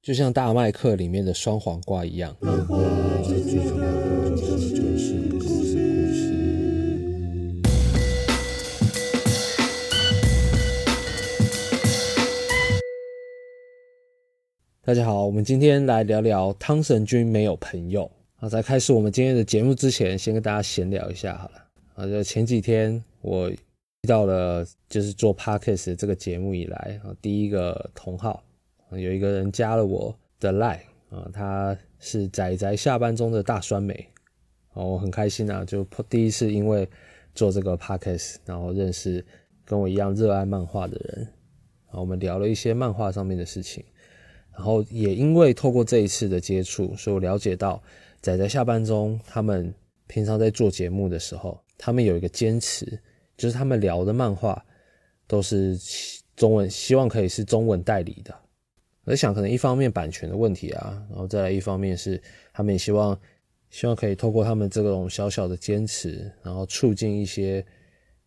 就像大麦克里面的双黄瓜一样。大家好，我们今天来聊聊汤神君没有朋友。啊，在开始我们今天的节目之前，先跟大家闲聊一下好了。啊，就前几天我遇到了，就是做 podcast 这个节目以来啊，第一个同号。有一个人加了我的 line 啊，他是仔仔下班中的大酸梅哦，我很开心啊，就第一次因为做这个 podcast，然后认识跟我一样热爱漫画的人，然后我们聊了一些漫画上面的事情，然后也因为透过这一次的接触，所以我了解到仔仔下班中他们平常在做节目的时候，他们有一个坚持，就是他们聊的漫画都是中文，希望可以是中文代理的。我在想，可能一方面版权的问题啊，然后再来一方面是他们也希望，希望可以透过他们这种小小的坚持，然后促进一些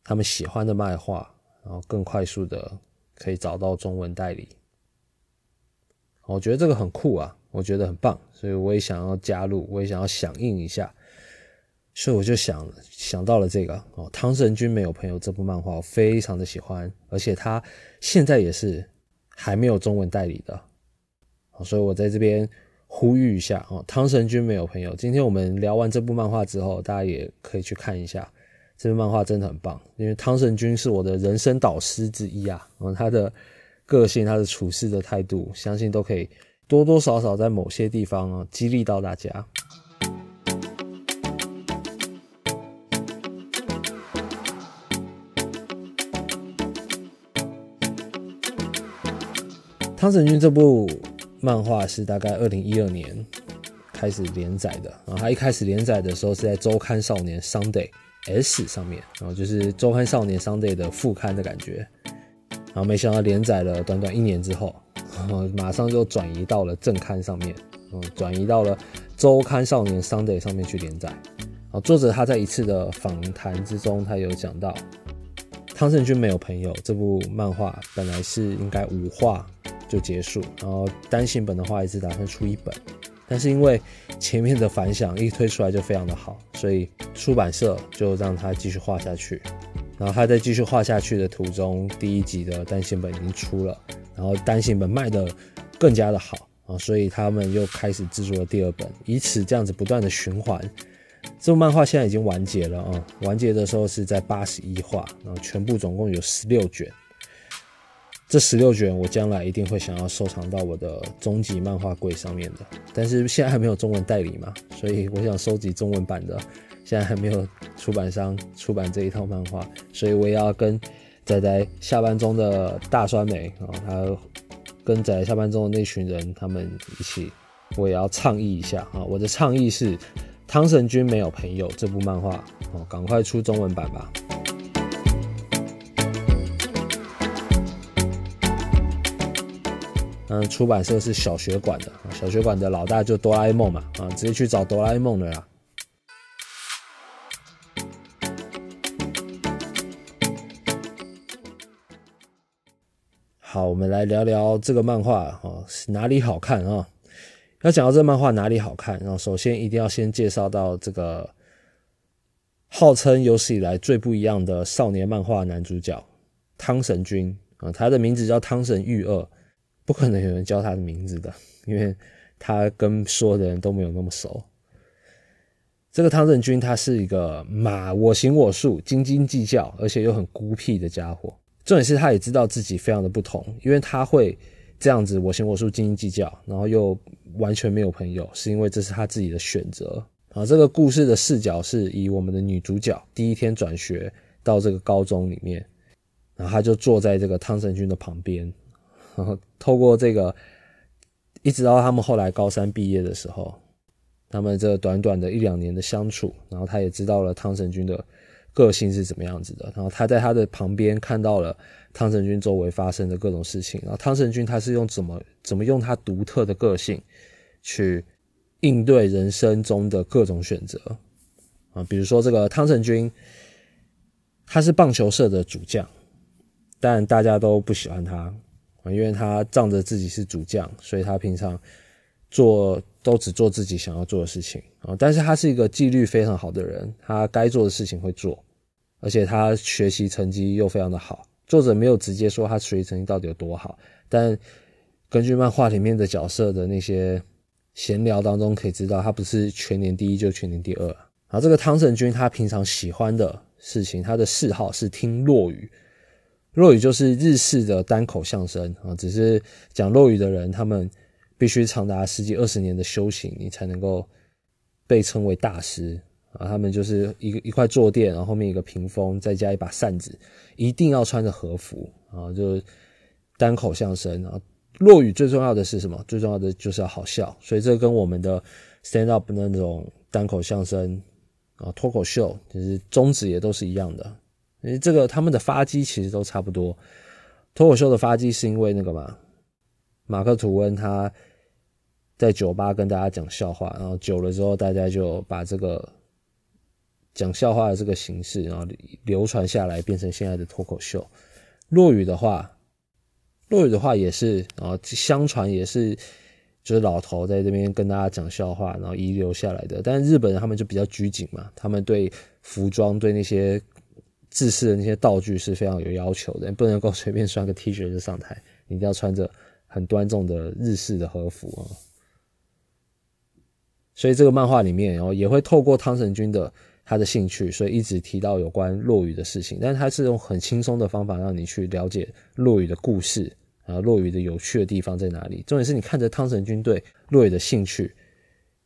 他们喜欢的漫画，然后更快速的可以找到中文代理。我觉得这个很酷啊，我觉得很棒，所以我也想要加入，我也想要响应一下，所以我就想想到了这个哦，《汤神君没有朋友》这部漫画，我非常的喜欢，而且它现在也是还没有中文代理的。所以我在这边呼吁一下哦，汤神君没有朋友。今天我们聊完这部漫画之后，大家也可以去看一下这部漫画，真的很棒。因为汤神君是我的人生导师之一啊，嗯，他的个性、他的处事的态度，相信都可以多多少少在某些地方啊激励到大家。汤神君这部。漫画是大概二零一二年开始连载的，然后他一开始连载的时候是在周刊少年 Sunday S 上面，然后就是周刊少年 Sunday 的副刊的感觉，然后没想到连载了短短一年之后，马上就转移到了正刊上面，嗯，转移到了周刊少年 Sunday 上面去连载。啊，作者他在一次的访谈之中，他有讲到，汤胜君没有朋友这部漫画本来是应该五话。就结束，然后单行本的话也是打算出一本，但是因为前面的反响一推出来就非常的好，所以出版社就让他继续画下去。然后他在继续画下去的途中，第一集的单行本已经出了，然后单行本卖的更加的好啊，所以他们又开始制作了第二本，以此这样子不断的循环。这部漫画现在已经完结了啊，完结的时候是在八十一话，然后全部总共有十六卷。这十六卷我将来一定会想要收藏到我的终极漫画柜上面的，但是现在还没有中文代理嘛，所以我想收集中文版的，现在还没有出版商出版这一套漫画，所以我也要跟仔仔下班中的大酸梅啊，他跟仔仔下班中的那群人他们一起，我也要倡议一下啊，我的倡议是汤神君没有朋友这部漫画哦，赶快出中文版吧。嗯，出版社是小学馆的，小学馆的老大就哆啦 A 梦嘛，啊，直接去找哆啦 A 梦的啦。好，我们来聊聊这个漫画哦，哪里好看啊？要讲到这漫画哪里好看，然后首先一定要先介绍到这个号称有史以来最不一样的少年漫画男主角汤神君啊，他的名字叫汤神玉二。不可能有人叫他的名字的，因为他跟所有的人都没有那么熟。这个汤镇君他是一个马我行我素、斤斤计较，而且又很孤僻的家伙。重点是他也知道自己非常的不同，因为他会这样子我行我素、斤斤计较，然后又完全没有朋友，是因为这是他自己的选择。啊，这个故事的视角是以我们的女主角第一天转学到这个高中里面，然后他就坐在这个汤镇君的旁边。然 后透过这个，一直到他们后来高三毕业的时候，他们这短短的一两年的相处，然后他也知道了汤神君的个性是怎么样子的。然后他在他的旁边看到了汤神君周围发生的各种事情。然后汤神君他是用怎么怎么用他独特的个性去应对人生中的各种选择啊，比如说这个汤神君，他是棒球社的主将，但大家都不喜欢他。因为他仗着自己是主将，所以他平常做都只做自己想要做的事情啊。但是他是一个纪律非常好的人，他该做的事情会做，而且他学习成绩又非常的好。作者没有直接说他学习成绩到底有多好，但根据漫画里面的角色的那些闲聊当中可以知道，他不是全年第一就全年第二。然后这个汤神君他平常喜欢的事情，他的嗜好是听落语。落语就是日式的单口相声啊，只是讲落语的人，他们必须长达十几二十年的修行，你才能够被称为大师啊。他们就是一个一块坐垫，然后后面一个屏风，再加一把扇子，一定要穿着和服啊，就单口相声啊。落语最重要的是什么？最重要的就是要好笑，所以这跟我们的 stand up 那种单口相声啊、脱口秀，就是宗旨也都是一样的。因为这个他们的发迹其实都差不多，脱口秀的发迹是因为那个嘛，马克吐温他在酒吧跟大家讲笑话，然后久了之后，大家就把这个讲笑话的这个形式，然后流传下来，变成现在的脱口秀。落语的话，落语的话也是，然后相传也是，就是老头在这边跟大家讲笑话，然后遗留下来的。但是日本人他们就比较拘谨嘛，他们对服装对那些。制式的那些道具是非常有要求的，不能够随便穿个 T 恤就上台，你一定要穿着很端重的日式的和服啊。所以这个漫画里面哦，也会透过汤神君的他的兴趣，所以一直提到有关落雨的事情，但是他是用很轻松的方法让你去了解落雨的故事啊，落雨的有趣的地方在哪里。重点是你看着汤神君对落雨的兴趣，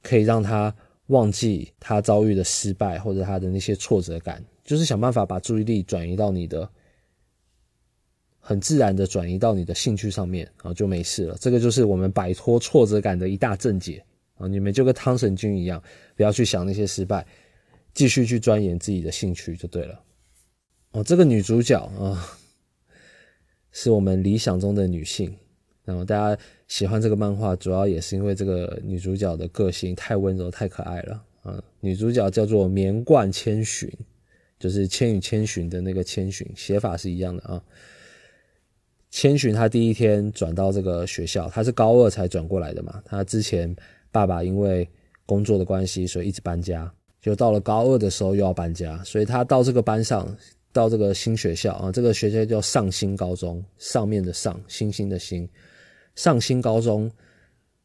可以让他忘记他遭遇的失败或者他的那些挫折感。就是想办法把注意力转移到你的，很自然的转移到你的兴趣上面，然后就没事了。这个就是我们摆脱挫折感的一大正解啊！你们就跟汤神君一样，不要去想那些失败，继续去钻研自己的兴趣就对了。哦，这个女主角啊，是我们理想中的女性。然后大家喜欢这个漫画，主要也是因为这个女主角的个性太温柔、太可爱了啊！女主角叫做棉冠千寻。就是《千与千寻》的那个千寻，写法是一样的啊。千寻他第一天转到这个学校，他是高二才转过来的嘛。他之前爸爸因为工作的关系，所以一直搬家，就到了高二的时候又要搬家，所以他到这个班上，到这个新学校啊，这个学校叫上新高中，上面的上，星星的星，上新高中，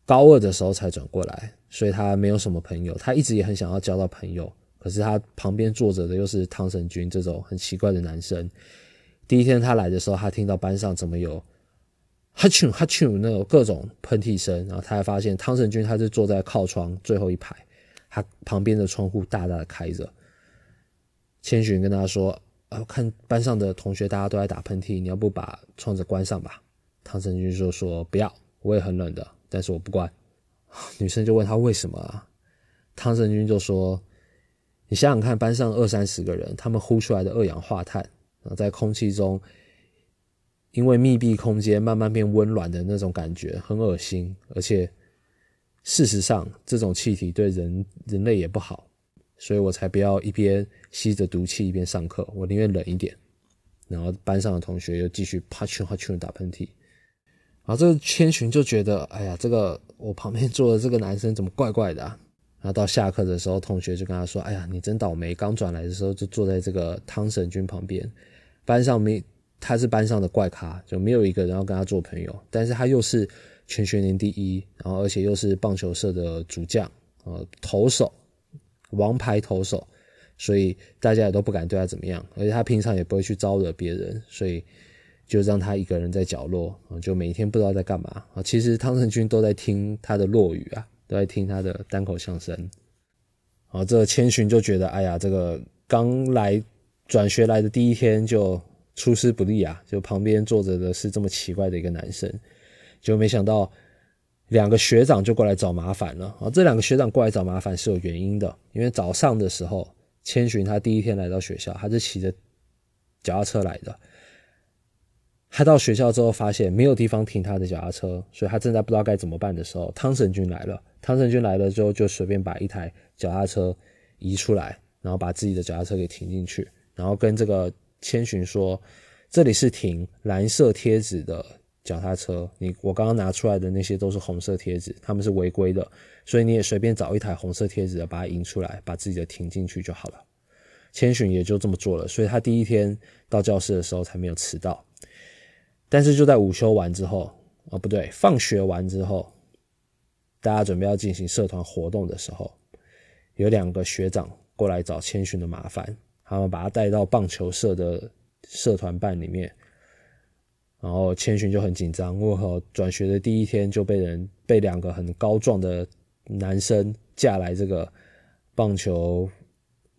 高二的时候才转过来，所以他没有什么朋友，他一直也很想要交到朋友。可是他旁边坐着的又是汤神君这种很奇怪的男生。第一天他来的时候，他听到班上怎么有哈啾哈啾那种各种喷嚏声，然后他还发现汤神君他是坐在靠窗最后一排，他旁边的窗户大大的开着。千寻跟他说：“啊，看班上的同学大家都在打喷嚏，你要不把窗子关上吧？”汤神君就说：“不要，我也很冷的，但是我不关。”女生就问他为什么啊？汤神君就说。你想想看，班上二三十个人，他们呼出来的二氧化碳，然后在空气中，因为密闭空间慢慢变温暖的那种感觉，很恶心。而且，事实上，这种气体对人人类也不好，所以我才不要一边吸着毒气一边上课，我宁愿冷一点。然后班上的同学又继续啪啾啪啾打喷嚏，然后这个千寻就觉得，哎呀，这个我旁边坐的这个男生怎么怪怪的？然后到下课的时候，同学就跟他说：“哎呀，你真倒霉！刚转来的时候就坐在这个汤神君旁边，班上没他是班上的怪咖，就没有一个人要跟他做朋友。但是他又是全学年第一，然后而且又是棒球社的主将，呃，投手，王牌投手，所以大家也都不敢对他怎么样。而且他平常也不会去招惹别人，所以就让他一个人在角落，就每天不知道在干嘛啊。其实汤神君都在听他的落语啊。”都在听他的单口相声，然后这千寻就觉得，哎呀，这个刚来转学来的第一天就出师不利啊！就旁边坐着的是这么奇怪的一个男生，就没想到两个学长就过来找麻烦了啊！这两个学长过来找麻烦是有原因的，因为早上的时候，千寻他第一天来到学校，他是骑着脚踏车来的。他到学校之后，发现没有地方停他的脚踏车，所以他正在不知道该怎么办的时候，汤神君来了。汤神君来了之后，就随便把一台脚踏车移出来，然后把自己的脚踏车给停进去，然后跟这个千寻说：“这里是停蓝色贴纸的脚踏车，你我刚刚拿出来的那些都是红色贴纸，他们是违规的，所以你也随便找一台红色贴纸的，把它印出来，把自己的停进去就好了。千寻也就这么做了，所以他第一天到教室的时候才没有迟到。但是就在午休完之后，哦不对，放学完之后，大家准备要进行社团活动的时候，有两个学长过来找千寻的麻烦，他们把他带到棒球社的社团办里面。然后千寻就很紧张，为何转学的第一天就被人被两个很高壮的男生架来这个棒球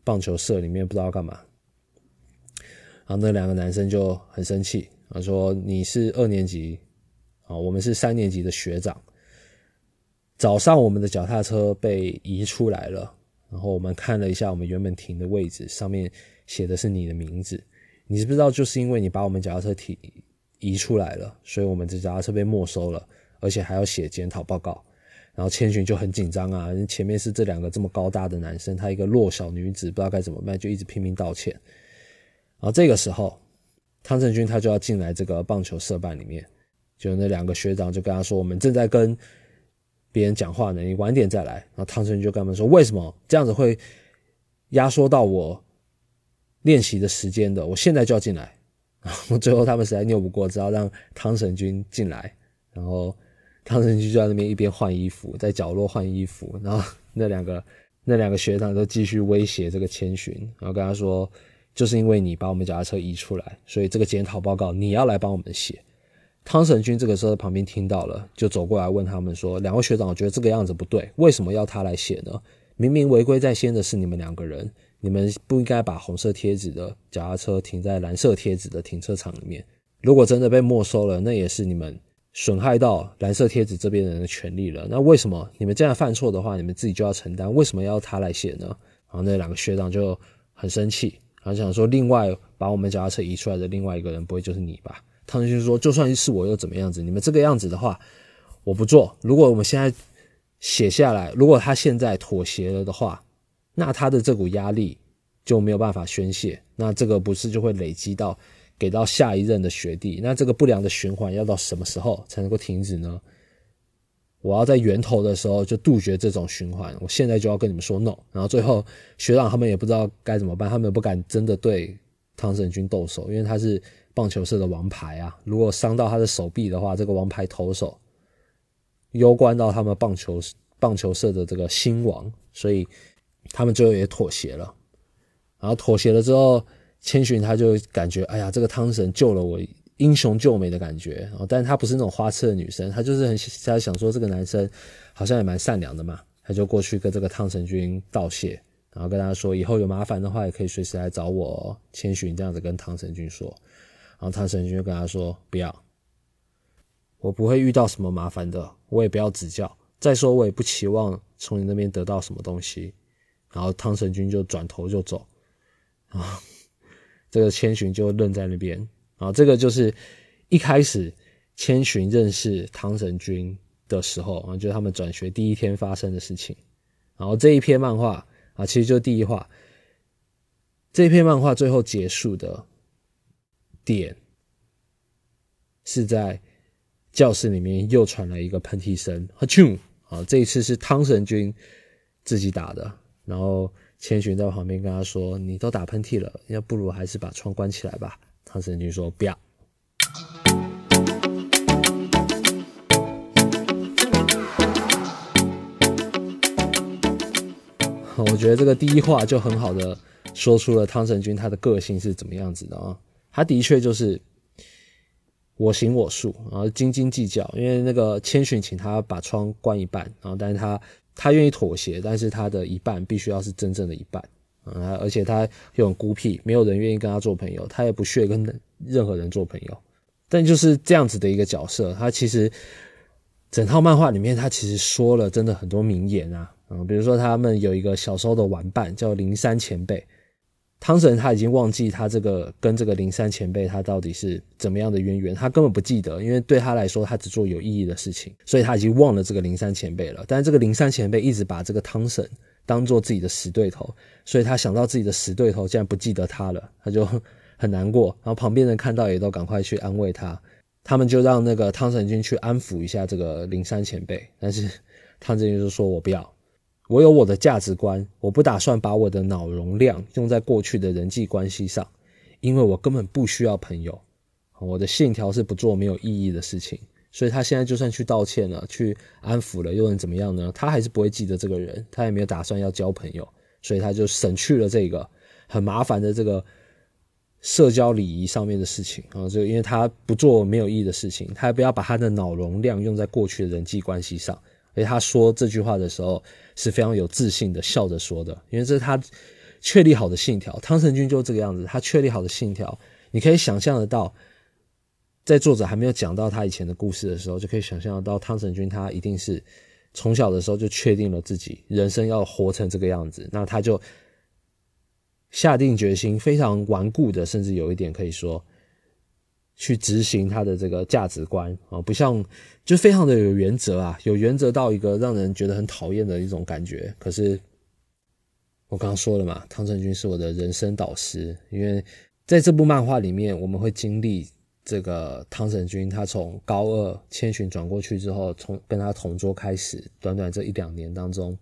棒球社里面，不知道干嘛。然后那两个男生就很生气，他说：“你是二年级啊，我们是三年级的学长。早上我们的脚踏车被移出来了，然后我们看了一下我们原本停的位置，上面写的是你的名字。你知不知道，就是因为你把我们脚踏车停。”移出来了，所以我们这脚踏车被没收了，而且还要写检讨报告。然后千寻就很紧张啊，前面是这两个这么高大的男生，他一个弱小女子，不知道该怎么办，就一直拼命道歉。然后这个时候，汤成军他就要进来这个棒球社办里面，就那两个学长就跟他说：“我们正在跟别人讲话呢，你晚点再来。”然后汤成军就跟他们说：“为什么这样子会压缩到我练习的时间的？我现在就要进来。”然后最后他们实在拗不过，只好让汤神君进来。然后汤神君就在那边一边换衣服，在角落换衣服。然后那两个那两个学长都继续威胁这个千寻，然后跟他说：“就是因为你把我们脚踏车移出来，所以这个检讨报告你要来帮我们写。”汤神君这个时候在旁边听到了，就走过来问他们说：“两位学长，我觉得这个样子不对，为什么要他来写呢？明明违规在先的是你们两个人。”你们不应该把红色贴纸的脚踏车停在蓝色贴纸的停车场里面。如果真的被没收了，那也是你们损害到蓝色贴纸这边人的权利了。那为什么你们这样犯错的话，你们自己就要承担？为什么要他来写呢？然后那两个学长就很生气，然后想说，另外把我们脚踏车移出来的另外一个人，不会就是你吧？汤就说，就算是我又怎么样子？你们这个样子的话，我不做。如果我们现在写下来，如果他现在妥协了的话。那他的这股压力就没有办法宣泄，那这个不是就会累积到给到下一任的学弟？那这个不良的循环要到什么时候才能够停止呢？我要在源头的时候就杜绝这种循环，我现在就要跟你们说 no。然后最后学长他们也不知道该怎么办，他们不敢真的对汤神君动手，因为他是棒球社的王牌啊。如果伤到他的手臂的话，这个王牌投手攸关到他们棒球棒球社的这个兴亡，所以。他们最后也妥协了，然后妥协了之后，千寻他就感觉，哎呀，这个汤神救了我，英雄救美的感觉。然后，但是他不是那种花痴的女生，她就是很他想说，这个男生好像也蛮善良的嘛，他就过去跟这个汤神君道谢，然后跟他说，以后有麻烦的话，也可以随时来找我。千寻这样子跟汤神君说，然后汤神君就跟他说，不要，我不会遇到什么麻烦的，我也不要指教，再说我也不期望从你那边得到什么东西。然后汤神君就转头就走，啊，这个千寻就愣在那边。啊，这个就是一开始千寻认识汤神君的时候啊，就是他们转学第一天发生的事情。然后这一篇漫画啊，其实就第一话。这一篇漫画最后结束的点是在教室里面又传来一个喷嚏声，哈啾！啊，这一次是汤神君自己打的。然后千寻在旁边跟他说：“你都打喷嚏了，要不如还是把窗关起来吧。”汤神君说：“不要。”我觉得这个第一话就很好的说出了汤神君他的个性是怎么样子的啊！他的确就是我行我素，然后斤斤计较。因为那个千寻请他把窗关一半，然后但是他。他愿意妥协，但是他的一半必须要是真正的一半啊！而且他又很孤僻，没有人愿意跟他做朋友，他也不屑跟任何人做朋友。但就是这样子的一个角色，他其实整套漫画里面，他其实说了真的很多名言啊，嗯，比如说他们有一个小时候的玩伴叫灵山前辈。汤神他已经忘记他这个跟这个灵山前辈他到底是怎么样的渊源，他根本不记得，因为对他来说他只做有意义的事情，所以他已经忘了这个灵山前辈了。但是这个灵山前辈一直把这个汤神当做自己的死对头，所以他想到自己的死对头竟然不记得他了，他就很难过。然后旁边人看到也都赶快去安慰他。他们就让那个汤神君去安抚一下这个灵山前辈，但是汤神君就说：“我不要，我有我的价值观，我不打算把我的脑容量用在过去的人际关系上，因为我根本不需要朋友。我的信条是不做没有意义的事情。”所以他现在就算去道歉了，去安抚了，又能怎么样呢？他还是不会记得这个人，他也没有打算要交朋友，所以他就省去了这个很麻烦的这个社交礼仪上面的事情啊。就因为他不做没有意义的事情，他也不要把他的脑容量用在过去的人际关系上。而且他说这句话的时候是非常有自信的，笑着说的，因为这是他确立好的信条。汤神君就这个样子，他确立好的信条，你可以想象得到。在作者还没有讲到他以前的故事的时候，就可以想象到汤神君他一定是从小的时候就确定了自己人生要活成这个样子，那他就下定决心，非常顽固的，甚至有一点可以说去执行他的这个价值观啊，不像就非常的有原则啊，有原则到一个让人觉得很讨厌的一种感觉。可是我刚刚说了嘛，汤神君是我的人生导师，因为在这部漫画里面，我们会经历。这个汤神君，他从高二千寻转过去之后，从跟他同桌开始，短短这一两年当中，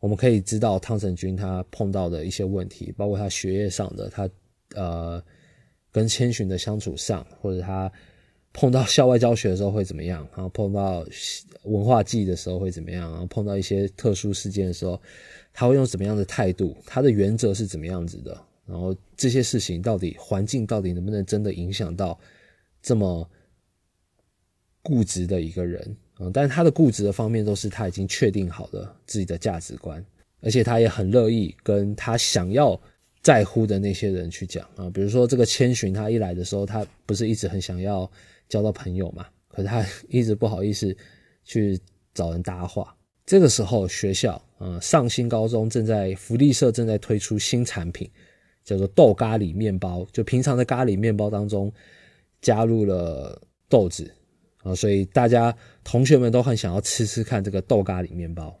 我们可以知道汤神君他碰到的一些问题，包括他学业上的，他呃跟千寻的相处上，或者他碰到校外教学的时候会怎么样，然后碰到文化祭的时候会怎么样，然后碰到一些特殊事件的时候，他会用什么样的态度，他的原则是怎么样子的。然后这些事情到底环境到底能不能真的影响到这么固执的一个人啊？但是他的固执的方面都是他已经确定好的自己的价值观，而且他也很乐意跟他想要在乎的那些人去讲啊。比如说这个千寻，他一来的时候，他不是一直很想要交到朋友嘛？可是他一直不好意思去找人搭话。这个时候学校啊，上新高中正在福利社正在推出新产品。叫做豆咖喱面包，就平常的咖喱面包当中加入了豆子啊，所以大家同学们都很想要吃吃看这个豆咖喱面包。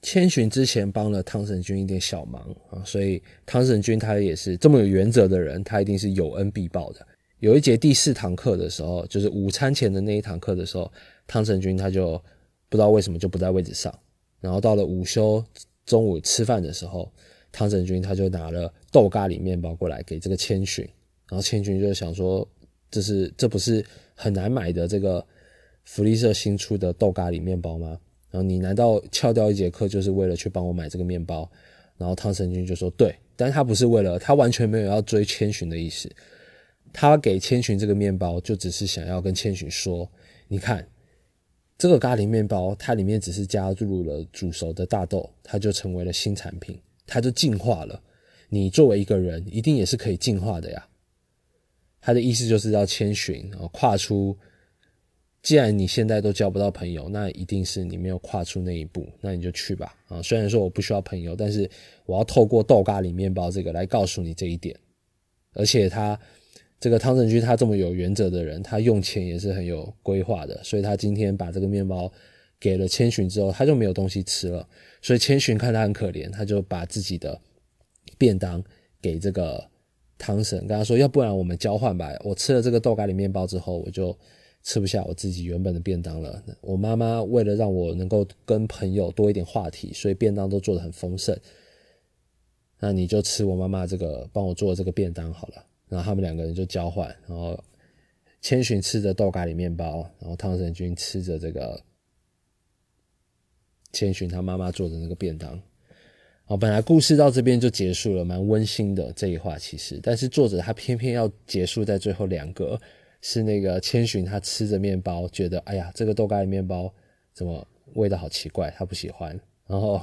千寻之前帮了汤神君一点小忙啊，所以汤神君他也是这么有原则的人，他一定是有恩必报的。有一节第四堂课的时候，就是午餐前的那一堂课的时候，汤神君他就不知道为什么就不在位置上，然后到了午休中午吃饭的时候。汤神君他就拿了豆咖喱面包过来给这个千寻，然后千寻就想说：“这是这不是很难买的这个福利社新出的豆咖喱面包吗？然后你难道翘掉一节课就是为了去帮我买这个面包？”然后汤神君就说：“对，但他不是为了，他完全没有要追千寻的意思。他给千寻这个面包，就只是想要跟千寻说：你看这个咖喱面包，它里面只是加入了煮熟的大豆，它就成为了新产品。”他就进化了，你作为一个人，一定也是可以进化的呀。他的意思就是要千寻啊，跨出。既然你现在都交不到朋友，那一定是你没有跨出那一步。那你就去吧啊！虽然说我不需要朋友，但是我要透过豆咖喱面包这个来告诉你这一点。而且他这个汤神君，他这么有原则的人，他用钱也是很有规划的，所以他今天把这个面包。给了千寻之后，他就没有东西吃了，所以千寻看他很可怜，他就把自己的便当给这个汤神，跟他说：“要不然我们交换吧，我吃了这个豆咖喱面包之后，我就吃不下我自己原本的便当了。我妈妈为了让我能够跟朋友多一点话题，所以便当都做得很丰盛。那你就吃我妈妈这个帮我做的这个便当好了。然后他们两个人就交换，然后千寻吃着豆咖喱面包，然后汤神君吃着这个。千寻他妈妈做的那个便当，哦，本来故事到这边就结束了，蛮温馨的这一话其实，但是作者他偏偏要结束在最后两个，是那个千寻他吃着面包，觉得哎呀，这个豆干面包怎么味道好奇怪，他不喜欢。然后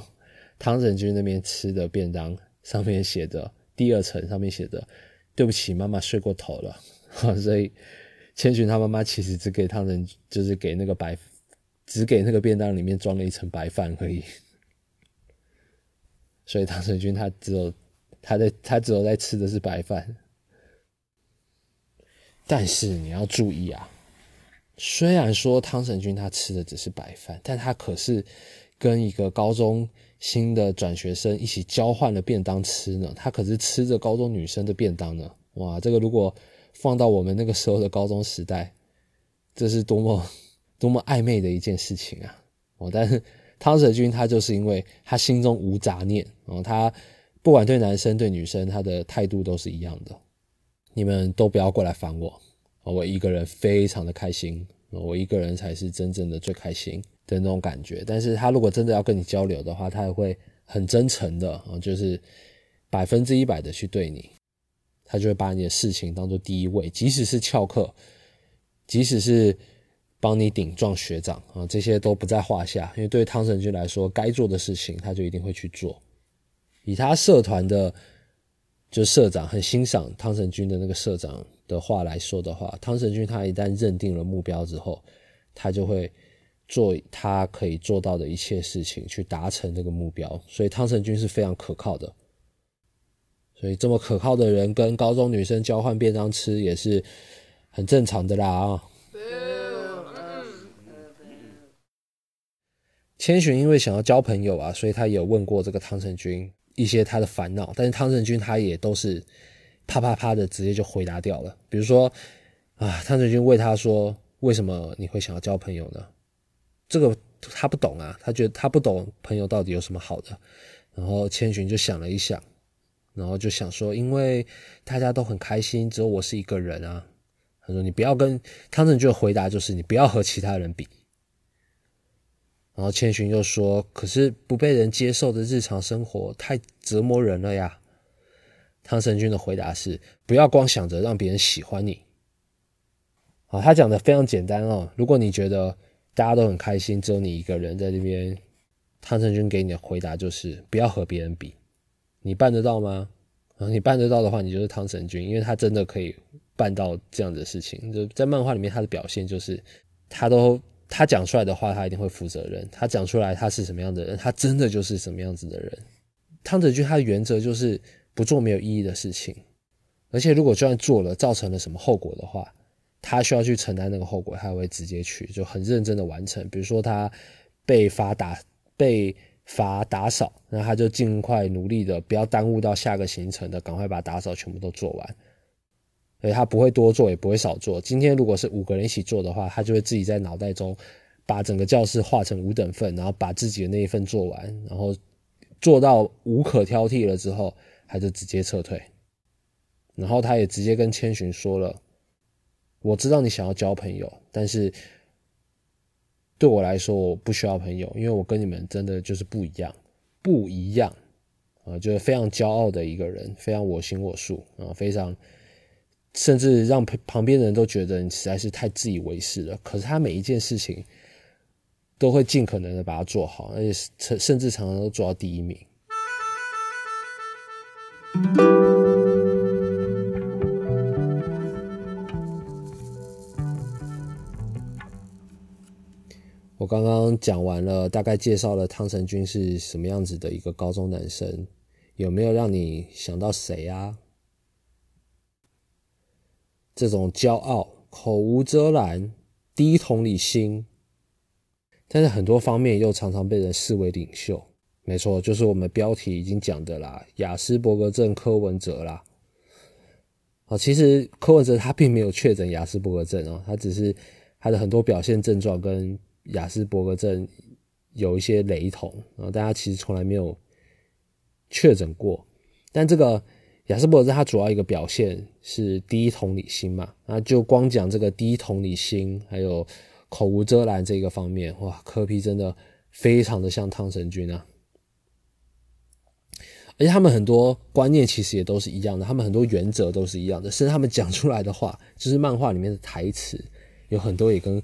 汤神君那边吃的便当上面写的第二层上面写的，对不起，妈妈睡过头了。所以千寻他妈妈其实只给汤神，就是给那个白。只给那个便当里面装了一层白饭而已，所以汤神君他只有他在他只有在吃的是白饭。但是你要注意啊，虽然说汤神君他吃的只是白饭，但他可是跟一个高中新的转学生一起交换了便当吃呢。他可是吃着高中女生的便当呢。哇，这个如果放到我们那个时候的高中时代，这是多么多么暧昧的一件事情啊！哦，但是汤泽君他就是因为他心中无杂念，哦，他不管对男生对女生，他的态度都是一样的。你们都不要过来烦我，我一个人非常的开心，我一个人才是真正的最开心的那种感觉。但是他如果真的要跟你交流的话，他也会很真诚的啊，就是百分之一百的去对你，他就会把你的事情当做第一位，即使是翘课，即使是帮你顶撞学长啊，这些都不在话下。因为对汤神君来说，该做的事情他就一定会去做。以他社团的。就社长很欣赏汤神君的那个社长的话来说的话，汤神君他一旦认定了目标之后，他就会做他可以做到的一切事情去达成这个目标。所以汤神君是非常可靠的。所以这么可靠的人跟高中女生交换便当吃也是很正常的啦啊。千寻因为想要交朋友啊，所以他有问过这个汤神君。一些他的烦恼，但是汤神君他也都是啪啪啪的直接就回答掉了。比如说啊，汤神君问他说：“为什么你会想要交朋友呢？”这个他不懂啊，他觉得他不懂朋友到底有什么好的。然后千寻就想了一想，然后就想说：“因为大家都很开心，只有我是一个人啊。”他说：“你不要跟汤神君的回答就是你不要和其他人比。”然后千寻又说：“可是不被人接受的日常生活太折磨人了呀。”汤神君的回答是：“不要光想着让别人喜欢你。”啊，他讲的非常简单哦。如果你觉得大家都很开心，只有你一个人在这边，汤神君给你的回答就是：“不要和别人比。”你办得到吗？啊，你办得到的话，你就是汤神君，因为他真的可以办到这样的事情。就在漫画里面，他的表现就是他都。他讲出来的话，他一定会负责任。他讲出来他是什么样的人，他真的就是什么样子的人。汤泽君他的原则就是不做没有意义的事情，而且如果就算做了，造成了什么后果的话，他需要去承担那个后果，他会直接去就很认真的完成。比如说他被罚打被罚打扫，那他就尽快努力的不要耽误到下个行程的，赶快把打扫全部都做完。所以他不会多做，也不会少做。今天如果是五个人一起做的话，他就会自己在脑袋中把整个教室划成五等份，然后把自己的那一份做完，然后做到无可挑剔了之后，他就直接撤退。然后他也直接跟千寻说了：“我知道你想要交朋友，但是对我来说，我不需要朋友，因为我跟你们真的就是不一样，不一样啊，就是非常骄傲的一个人，非常我行我素啊，非常。”甚至让旁边的人都觉得你实在是太自以为是了。可是他每一件事情都会尽可能的把它做好，而且甚甚至常常都做到第一名。我刚刚讲完了，大概介绍了汤神君是什么样子的一个高中男生，有没有让你想到谁啊？这种骄傲、口无遮拦、低同理心，但是很多方面又常常被人视为领袖。没错，就是我们标题已经讲的啦，雅斯伯格症柯文哲啦。啊，其实柯文哲他并没有确诊雅斯伯格症哦，他只是他的很多表现症状跟雅斯伯格症有一些雷同啊，大家其实从来没有确诊过，但这个。雅斯伯格他主要一个表现是低同理心嘛，那就光讲这个低同理心，还有口无遮拦这个方面，哇，科皮真的非常的像汤神君啊，而且他们很多观念其实也都是一样的，他们很多原则都是一样的，甚至他们讲出来的话，就是漫画里面的台词，有很多也跟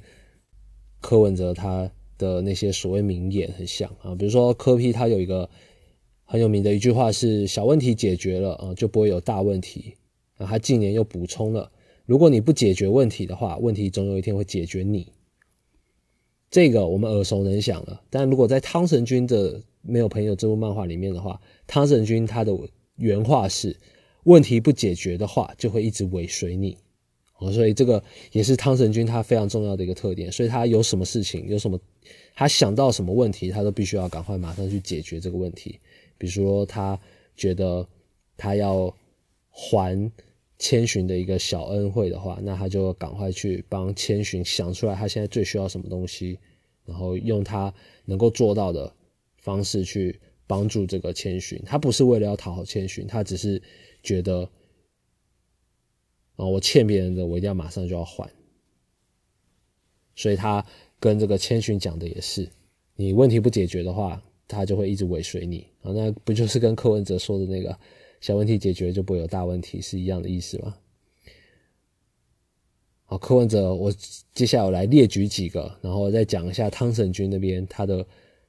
柯文哲他的那些所谓名言很像啊，比如说柯皮他有一个。很有名的一句话是：“小问题解决了啊，就不会有大问题。”啊，他近年又补充了：“如果你不解决问题的话，问题总有一天会解决你。”这个我们耳熟能详了。但如果在汤神君的《没有朋友》这部漫画里面的话，汤神君他的原话是：“问题不解决的话，就会一直尾随你。”哦，所以这个也是汤神君他非常重要的一个特点。所以他有什么事情，有什么他想到什么问题，他都必须要赶快马上去解决这个问题。比如说，他觉得他要还千寻的一个小恩惠的话，那他就赶快去帮千寻想出来他现在最需要什么东西，然后用他能够做到的方式去帮助这个千寻。他不是为了要讨好千寻，他只是觉得啊，我欠别人的，我一定要马上就要还。所以他跟这个千寻讲的也是，你问题不解决的话。他就会一直尾随你啊，那不就是跟柯文哲说的那个小问题解决就不会有大问题是一样的意思吗？好，柯文哲，我接下来我来列举几个，然后再讲一下汤神君那边他的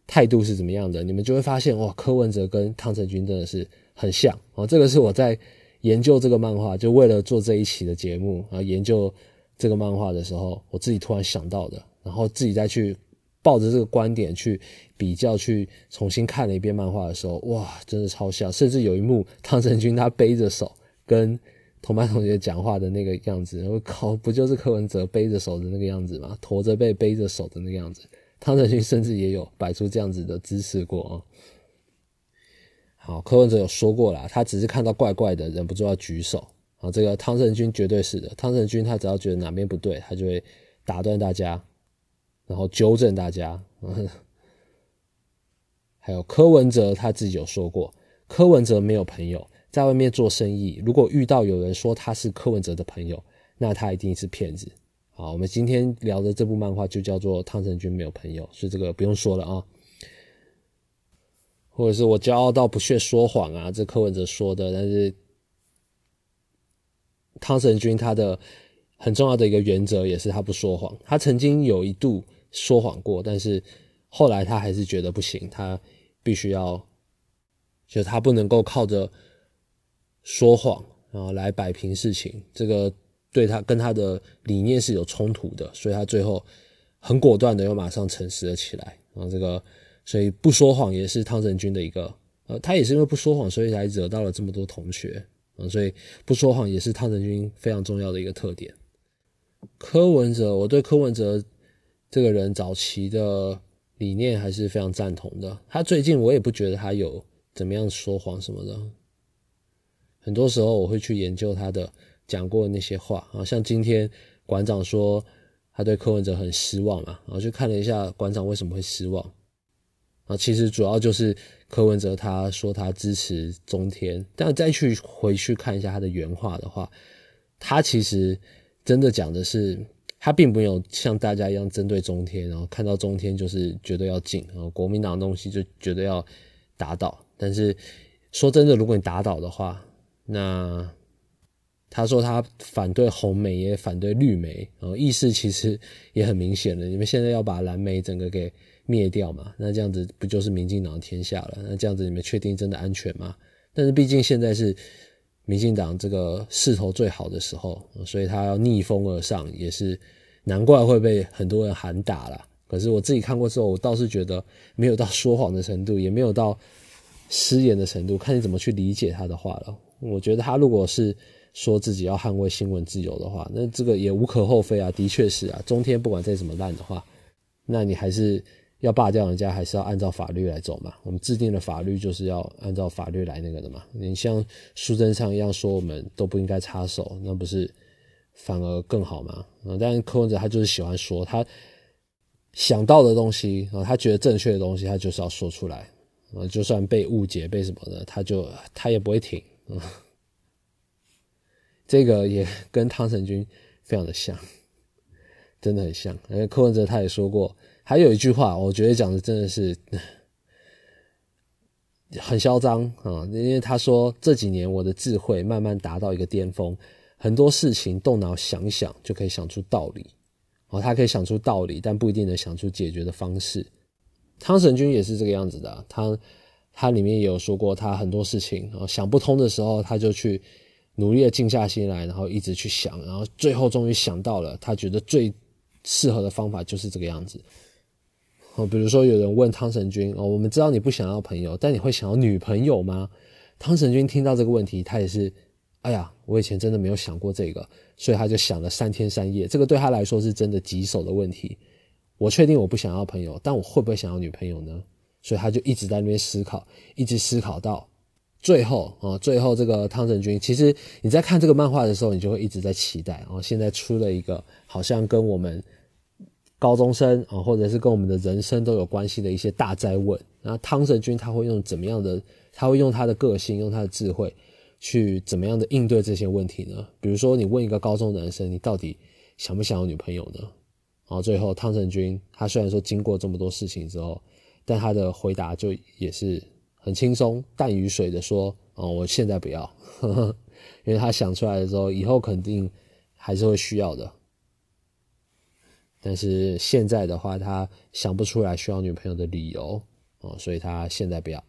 态度是怎么样的，你们就会发现哇，柯文哲跟汤神君真的是很像啊。这个是我在研究这个漫画，就为了做这一期的节目啊，研究这个漫画的时候，我自己突然想到的，然后自己再去。抱着这个观点去比较，去重新看了一遍漫画的时候，哇，真的超像！甚至有一幕，汤神君他背着手跟同班同学讲话的那个样子，我靠，不就是柯文哲背着手的那个样子吗？驼着背背着手的那个样子，汤神君甚至也有摆出这样子的姿势过啊。好，柯文哲有说过啦，他只是看到怪怪的，忍不住要举手啊。这个汤神君绝对是的，汤神君他只要觉得哪边不对，他就会打断大家。然后纠正大家，还有柯文哲他自己有说过，柯文哲没有朋友，在外面做生意，如果遇到有人说他是柯文哲的朋友，那他一定是骗子。好，我们今天聊的这部漫画就叫做《汤臣君没有朋友》，所以这个不用说了啊。或者是我骄傲到不屑说谎啊，这柯文哲说的，但是汤臣君他的很重要的一个原则也是他不说谎，他曾经有一度。说谎过，但是后来他还是觉得不行，他必须要，就他不能够靠着说谎然后来摆平事情，这个对他跟他的理念是有冲突的，所以他最后很果断的又马上诚实了起来。然后这个，所以不说谎也是汤臣君的一个，呃，他也是因为不说谎，所以才惹到了这么多同学嗯，所以不说谎也是汤臣君非常重要的一个特点。柯文哲，我对柯文哲。这个人早期的理念还是非常赞同的。他最近我也不觉得他有怎么样说谎什么的。很多时候我会去研究他的讲过的那些话啊，像今天馆长说他对柯文哲很失望嘛，然后去看了一下馆长为什么会失望啊，其实主要就是柯文哲他说他支持中天，但再去回去看一下他的原话的话，他其实真的讲的是。他并没有像大家一样针对中天，然后看到中天就是绝对要进，然后国民党的东西就绝对要打倒。但是说真的，如果你打倒的话，那他说他反对红梅，也反对绿梅，然后意思其实也很明显了。你们现在要把蓝莓整个给灭掉嘛？那这样子不就是民进党的天下了？那这样子你们确定真的安全吗？但是毕竟现在是。民进党这个势头最好的时候，所以他要逆风而上，也是难怪会被很多人喊打了。可是我自己看过之后，我倒是觉得没有到说谎的程度，也没有到失言的程度，看你怎么去理解他的话了。我觉得他如果是说自己要捍卫新闻自由的话，那这个也无可厚非啊，的确是啊。中天不管再怎么烂的话，那你还是。要罢掉人家，还是要按照法律来走嘛？我们制定的法律就是要按照法律来那个的嘛。你像书证上一样说，我们都不应该插手，那不是反而更好吗？啊，但柯文哲他就是喜欢说，他想到的东西啊，他觉得正确的东西，他就是要说出来啊，就算被误解、被什么的，他就他也不会停。这个也跟汤臣君非常的像，真的很像。因为柯文哲他也说过。还有一句话，我觉得讲的真的是 很嚣张啊！因为他说这几年我的智慧慢慢达到一个巅峰，很多事情动脑想想就可以想出道理。哦，他可以想出道理，但不一定能想出解决的方式。汤神君也是这个样子的，他他里面也有说过，他很多事情啊想不通的时候，他就去努力的静下心来，然后一直去想，然后最后终于想到了，他觉得最适合的方法就是这个样子。哦，比如说有人问汤神君哦，我们知道你不想要朋友，但你会想要女朋友吗？汤神君听到这个问题，他也是，哎呀，我以前真的没有想过这个，所以他就想了三天三夜。这个对他来说是真的棘手的问题。我确定我不想要朋友，但我会不会想要女朋友呢？所以他就一直在那边思考，一直思考到最后啊，最后这个汤神君，其实你在看这个漫画的时候，你就会一直在期待。然后现在出了一个好像跟我们高中生啊，或者是跟我们的人生都有关系的一些大灾问。那汤神君他会用怎么样的？他会用他的个性，用他的智慧去怎么样的应对这些问题呢？比如说，你问一个高中男生，你到底想不想有女朋友呢？然后最后汤神君他虽然说经过这么多事情之后，但他的回答就也是。很轻松淡于水的说：“哦，我现在不要，呵 呵因为他想出来的时候，以后肯定还是会需要的。但是现在的话，他想不出来需要女朋友的理由哦，所以他现在不要。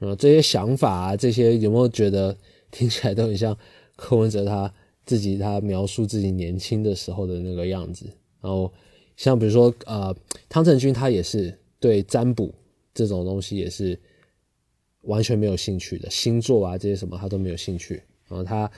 嗯，这些想法啊，这些有没有觉得听起来都很像柯文哲他自己他描述自己年轻的时候的那个样子？然后像比如说呃，汤镇军他也是对占卜这种东西也是。”完全没有兴趣的星座啊，这些什么他都没有兴趣啊。他，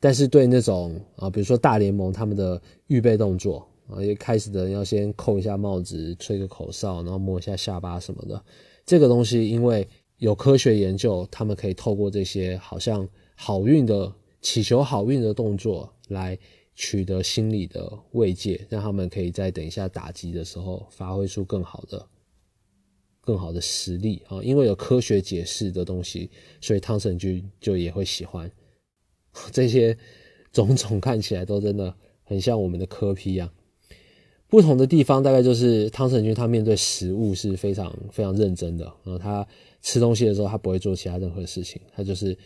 但是对那种啊，比如说大联盟他们的预备动作啊，一开始的人要先扣一下帽子，吹个口哨，然后摸一下下巴什么的，这个东西因为有科学研究，他们可以透过这些好像好运的祈求好运的动作来取得心理的慰藉，让他们可以在等一下打击的时候发挥出更好的。更好的实力啊，因为有科学解释的东西，所以汤神君就也会喜欢 这些种种，看起来都真的很像我们的科批一样。不同的地方大概就是汤神君他面对食物是非常非常认真的，然后他吃东西的时候他不会做其他任何事情，他就是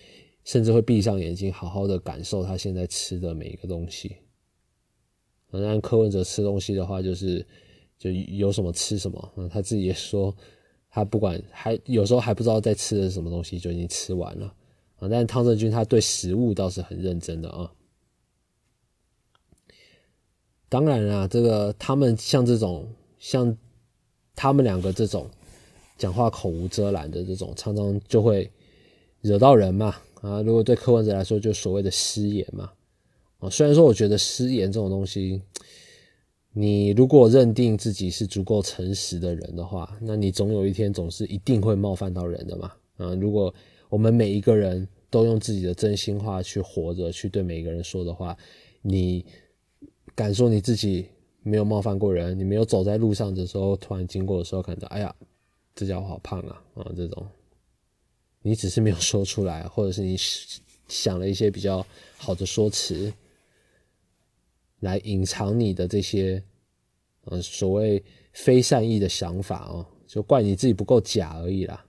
甚至会闭上眼睛好好的感受他现在吃的每一个东西。那柯文哲吃东西的话，就是就有什么吃什么，他自己也说。他不管还有时候还不知道在吃的是什么东西，就已经吃完了啊！但汤正军他对食物倒是很认真的啊。当然啊，这个他们像这种像他们两个这种讲话口无遮拦的这种，常常就会惹到人嘛啊！如果对柯文哲来说，就所谓的失言嘛啊。虽然说我觉得失言这种东西。你如果认定自己是足够诚实的人的话，那你总有一天总是一定会冒犯到人的嘛。啊，如果我们每一个人都用自己的真心话去活着，去对每一个人说的话，你敢说你自己没有冒犯过人？你没有走在路上的时候，突然经过的时候，感到哎呀，这家伙好胖啊啊！这种，你只是没有说出来，或者是你想了一些比较好的说辞。来隐藏你的这些，呃，所谓非善意的想法哦，就怪你自己不够假而已啦。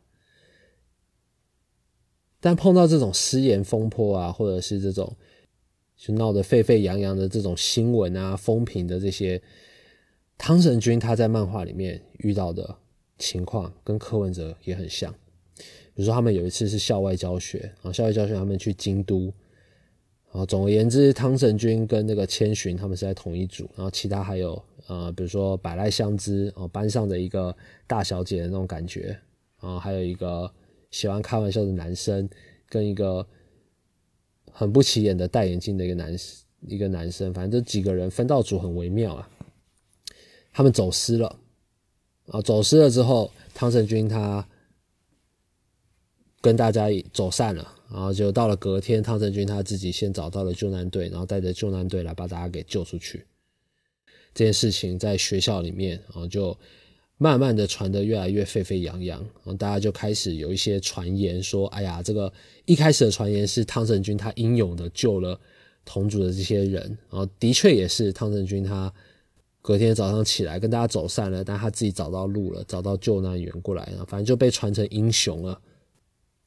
但碰到这种失言风波啊，或者是这种就闹得沸沸扬扬的这种新闻啊、风评的这些，汤神君他在漫画里面遇到的情况，跟柯文哲也很像。比如说，他们有一次是校外教学啊，校外教学他们去京都。啊，总而言之，汤神君跟那个千寻他们是在同一组，然后其他还有呃，比如说百濑香织哦，班上的一个大小姐的那种感觉啊，还有一个喜欢开玩笑的男生，跟一个很不起眼的戴眼镜的一个男一个男生，反正这几个人分到组很微妙啊。他们走失了，啊，走失了之后，汤神君他跟大家走散了。然后就到了隔天，汤镇军他自己先找到了救难队，然后带着救难队来把大家给救出去。这件事情在学校里面，然后就慢慢的传得越来越沸沸扬扬，大家就开始有一些传言说：“哎呀，这个一开始的传言是汤镇军他英勇的救了同组的这些人，然后的确也是汤镇军他隔天早上起来跟大家走散了，但他自己找到路了，找到救难员过来了，反正就被传成英雄了。”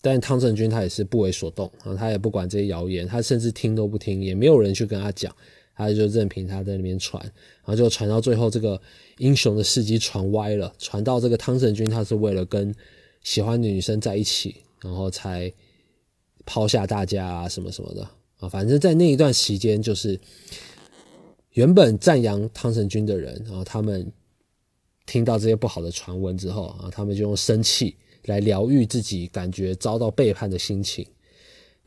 但汤镇军他也是不为所动啊，他也不管这些谣言，他甚至听都不听，也没有人去跟他讲，他就任凭他在那边传，然后就传到最后，这个英雄的事迹传歪了，传到这个汤神君他是为了跟喜欢的女生在一起，然后才抛下大家啊什么什么的啊，反正在那一段时间，就是原本赞扬汤神君的人，然后他们听到这些不好的传闻之后啊，他们就用生气。来疗愈自己感觉遭到背叛的心情。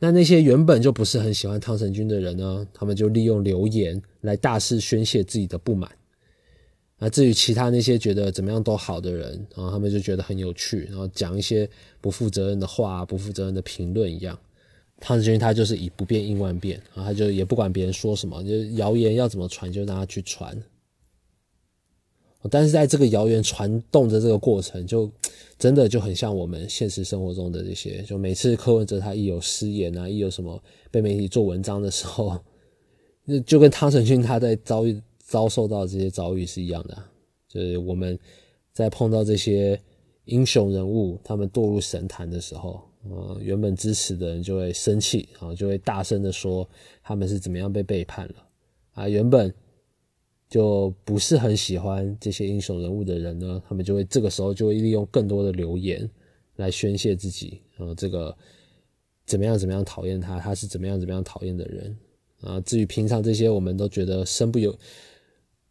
那那些原本就不是很喜欢汤神君的人呢？他们就利用留言来大肆宣泄自己的不满。啊，至于其他那些觉得怎么样都好的人，然后他们就觉得很有趣，然后讲一些不负责任的话、不负责任的评论一样。汤子君他就是以不变应万变，然后他就也不管别人说什么，就谣言要怎么传就让他去传。但是在这个谣言传动的这个过程，就真的就很像我们现实生活中的这些，就每次柯文哲他一有失言啊，一有什么被媒体做文章的时候，那就跟汤臣俊他在遭遇。遭受到这些遭遇是一样的，就是我们在碰到这些英雄人物，他们堕入神坛的时候，呃，原本支持的人就会生气，啊，就会大声的说他们是怎么样被背叛了，啊，原本就不是很喜欢这些英雄人物的人呢，他们就会这个时候就会利用更多的留言来宣泄自己，啊，这个怎么样怎么样讨厌他，他是怎么样怎么样讨厌的人，啊，至于平常这些我们都觉得身不由。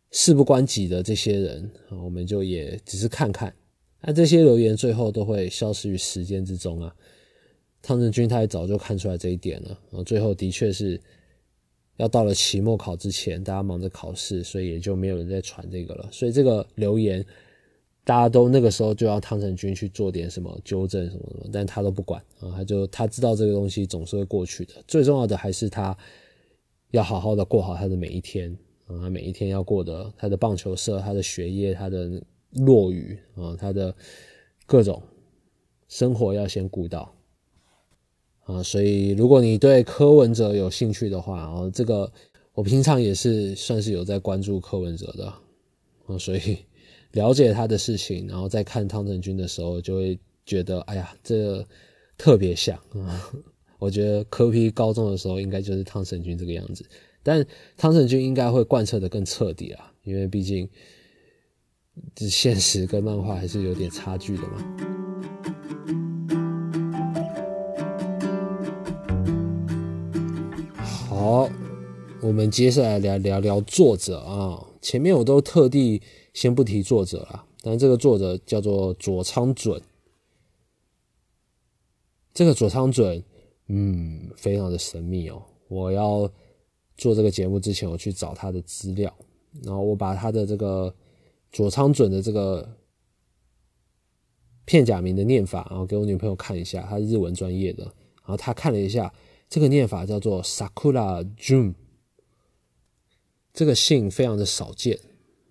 事不关己的这些人啊，我们就也只是看看，那这些留言最后都会消失于时间之中啊。汤镇军他也早就看出来这一点了，然后最后的确是要到了期末考之前，大家忙着考试，所以也就没有人在传这个了。所以这个留言大家都那个时候就要汤镇军去做点什么纠正什么什么，但他都不管啊，他就他知道这个东西总是会过去的，最重要的还是他要好好的过好他的每一天。啊，每一天要过的，他的棒球社，他的学业，他的落雨啊，他的各种生活要先顾到啊。所以，如果你对柯文哲有兴趣的话，啊，这个我平常也是算是有在关注柯文哲的啊，所以了解他的事情，然后再看汤臣君的时候，就会觉得，哎呀，这特别像啊。我觉得柯批高中的时候，应该就是汤臣君这个样子。但汤臣君应该会贯彻的更彻底啊，因为毕竟这现实跟漫画还是有点差距的嘛。好，我们接下来聊聊聊作者啊。前面我都特地先不提作者了，但这个作者叫做佐仓准。这个佐仓准，嗯，非常的神秘哦。我要。做这个节目之前，我去找他的资料，然后我把他的这个佐仓准的这个片假名的念法，然后给我女朋友看一下，她是日文专业的，然后她看了一下，这个念法叫做 Sakura Jun，这个姓非常的少见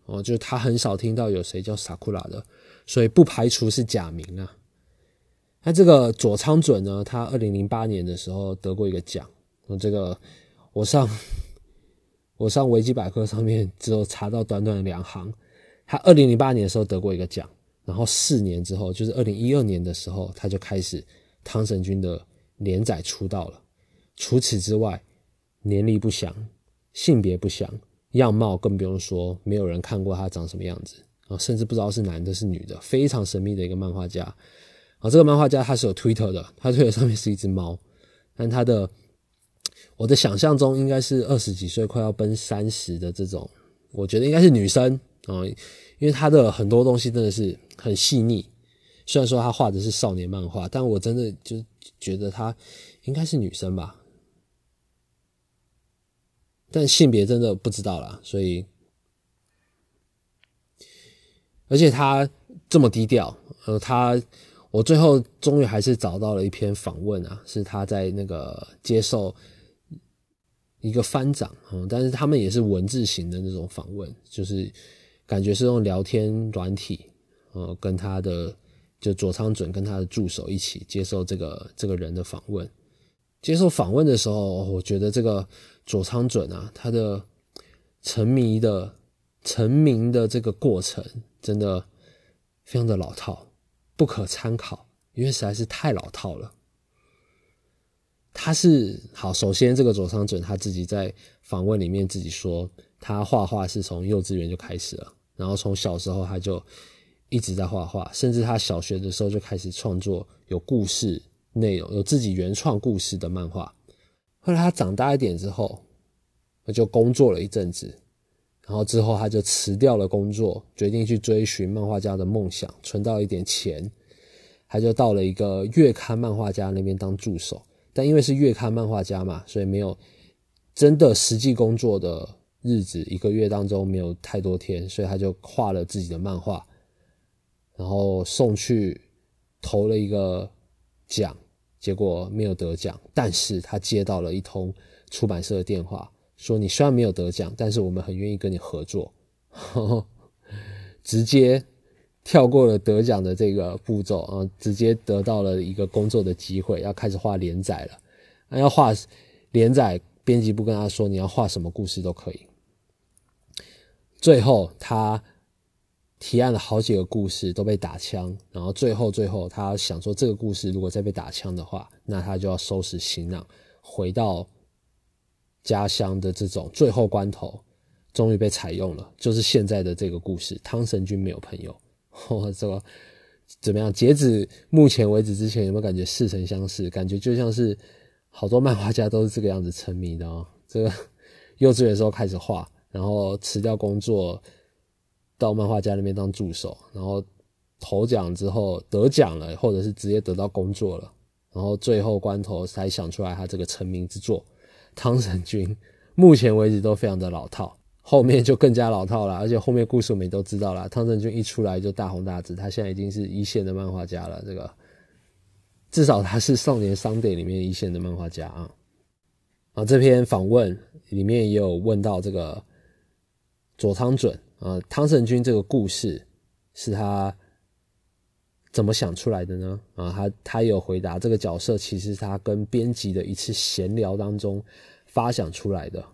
哦，就是他很少听到有谁叫 Sakura 的，所以不排除是假名啊。那这个佐仓准呢，他二零零八年的时候得过一个奖，这个。我上我上维基百科上面只有查到短短两行，他二零零八年的时候得过一个奖，然后四年之后，就是二零一二年的时候，他就开始汤神君的连载出道了。除此之外，年龄不详，性别不详，样貌更不用说，没有人看过他长什么样子啊，甚至不知道是男的是女的，非常神秘的一个漫画家啊。这个漫画家他是有 Twitter 的，他推特上面是一只猫，但他的。我的想象中应该是二十几岁快要奔三十的这种，我觉得应该是女生啊，因为他的很多东西真的是很细腻。虽然说他画的是少年漫画，但我真的就觉得他应该是女生吧。但性别真的不知道啦，所以而且他这么低调，呃，他我最后终于还是找到了一篇访问啊，是他在那个接受。一个翻掌啊，但是他们也是文字型的那种访问，就是感觉是用聊天软体，呃，跟他的就佐仓准跟他的助手一起接受这个这个人的访问。接受访问的时候，我觉得这个佐仓准啊，他的沉迷的成名的这个过程，真的非常的老套，不可参考，因为实在是太老套了。他是好，首先这个佐仓准他自己在访问里面自己说，他画画是从幼稚园就开始了，然后从小时候他就一直在画画，甚至他小学的时候就开始创作有故事内容、有自己原创故事的漫画。后来他长大一点之后，他就工作了一阵子，然后之后他就辞掉了工作，决定去追寻漫画家的梦想，存到一点钱，他就到了一个月刊漫画家那边当助手。但因为是月刊漫画家嘛，所以没有真的实际工作的日子，一个月当中没有太多天，所以他就画了自己的漫画，然后送去投了一个奖，结果没有得奖。但是他接到了一通出版社的电话，说你虽然没有得奖，但是我们很愿意跟你合作，直接跳过了得奖的这个步骤啊，直接得到了一个工作的机会，要开始画连载了。那要画连载，编辑部跟他说你要画什么故事都可以。最后，他提案了好几个故事都被打枪，然后最后最后，他想说这个故事如果再被打枪的话，那他就要收拾行囊回到家乡的这种最后关头，终于被采用了，就是现在的这个故事。汤神君没有朋友，这 个怎么样？截止目前为止之前有没有感觉似曾相识？感觉就像是好多漫画家都是这个样子沉迷的哦。这个 幼稚园时候开始画。然后辞掉工作，到漫画家那边当助手，然后投奖之后得奖了，或者是直接得到工作了，然后最后关头才想出来他这个成名之作《汤神君》，目前为止都非常的老套，后面就更加老套了，而且后面故事我们也都知道了，汤神君一出来就大红大紫，他现在已经是一线的漫画家了，这个至少他是少年商店里面一线的漫画家啊。啊，这篇访问里面也有问到这个。佐仓准啊，汤神君这个故事是他怎么想出来的呢？啊，他他有回答，这个角色其实他跟编辑的一次闲聊当中发想出来的，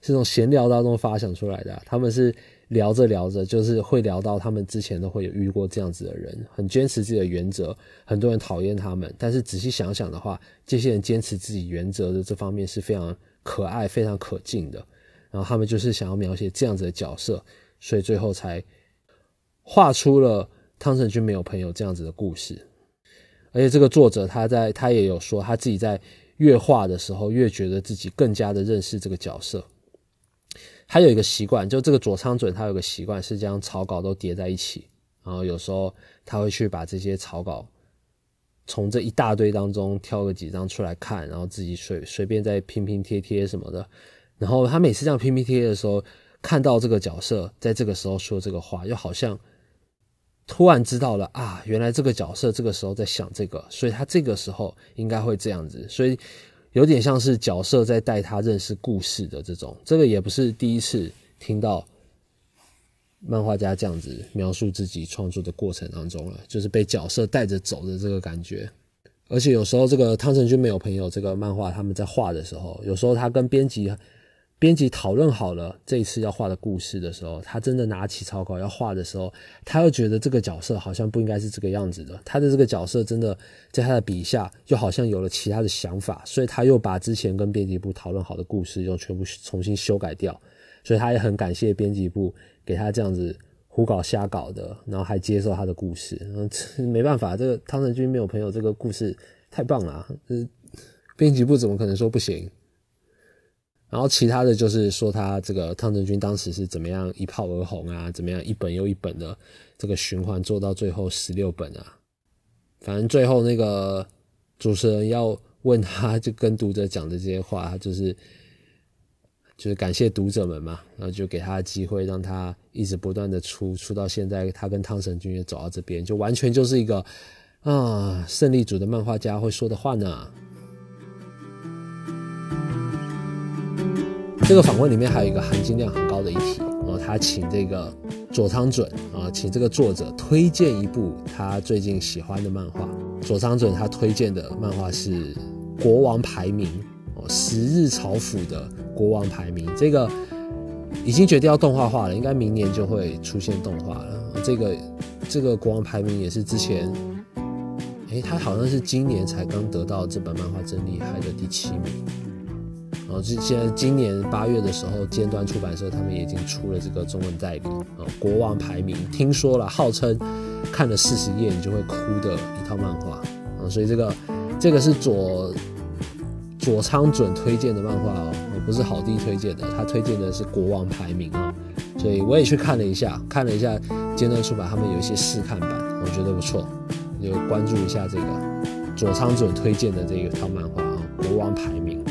是从闲聊当中发想出来的。他们是聊着聊着，就是会聊到他们之前都会有遇过这样子的人，很坚持自己的原则，很多人讨厌他们，但是仔细想想的话，这些人坚持自己原则的这方面是非常可爱、非常可敬的。然后他们就是想要描写这样子的角色，所以最后才画出了汤臣君没有朋友这样子的故事。而且这个作者他在他也有说，他自己在越画的时候越觉得自己更加的认识这个角色。他有一个习惯，就这个佐仓准他有个习惯是将草稿都叠在一起，然后有时候他会去把这些草稿从这一大堆当中挑个几张出来看，然后自己随随便再拼拼贴贴什么的。然后他每次这样 PPT 的时候，看到这个角色在这个时候说这个话，又好像突然知道了啊，原来这个角色这个时候在想这个，所以他这个时候应该会这样子，所以有点像是角色在带他认识故事的这种。这个也不是第一次听到漫画家这样子描述自己创作的过程当中了，就是被角色带着走的这个感觉。而且有时候这个汤神君没有朋友这个漫画他们在画的时候，有时候他跟编辑。编辑讨论好了这一次要画的故事的时候，他真的拿起草稿要画的时候，他又觉得这个角色好像不应该是这个样子的。他的这个角色真的在他的笔下，又好像有了其他的想法，所以他又把之前跟编辑部讨论好的故事又全部重新修改掉。所以他也很感谢编辑部给他这样子胡搞瞎搞的，然后还接受他的故事。嗯，没办法，这个汤臣君没有朋友这个故事太棒了，呃，编辑部怎么可能说不行？然后其他的就是说他这个汤镇君当时是怎么样一炮而红啊，怎么样一本又一本的这个循环做到最后十六本啊，反正最后那个主持人要问他就跟读者讲的这些话，就是就是感谢读者们嘛，然后就给他机会让他一直不断的出出到现在，他跟汤神君也走到这边，就完全就是一个啊胜利组的漫画家会说的话呢。这个访问里面还有一个含金量很高的一题哦，他请这个佐仓准啊，请这个作者推荐一部他最近喜欢的漫画。佐仓准他推荐的漫画是《国王排名》哦，《十日朝府》的《国王排名》。这个已经决定要动画化了，应该明年就会出现动画了。这个这个《国王排名》也是之前，诶，他好像是今年才刚得到这本漫画真厉害的第七名。然后，就现在今年八月的时候，尖端出版社他们已经出了这个中文代理啊，《国王排名》听说了，号称看了四十页你就会哭的一套漫画啊，所以这个这个是左左仓准推荐的漫画哦，不是好弟推荐的，他推荐的是《国王排名》啊，所以我也去看了一下，看了一下尖端出版他们有一些试看版，我觉得不错，就关注一下这个左仓准推荐的这一套漫画啊，《国王排名》。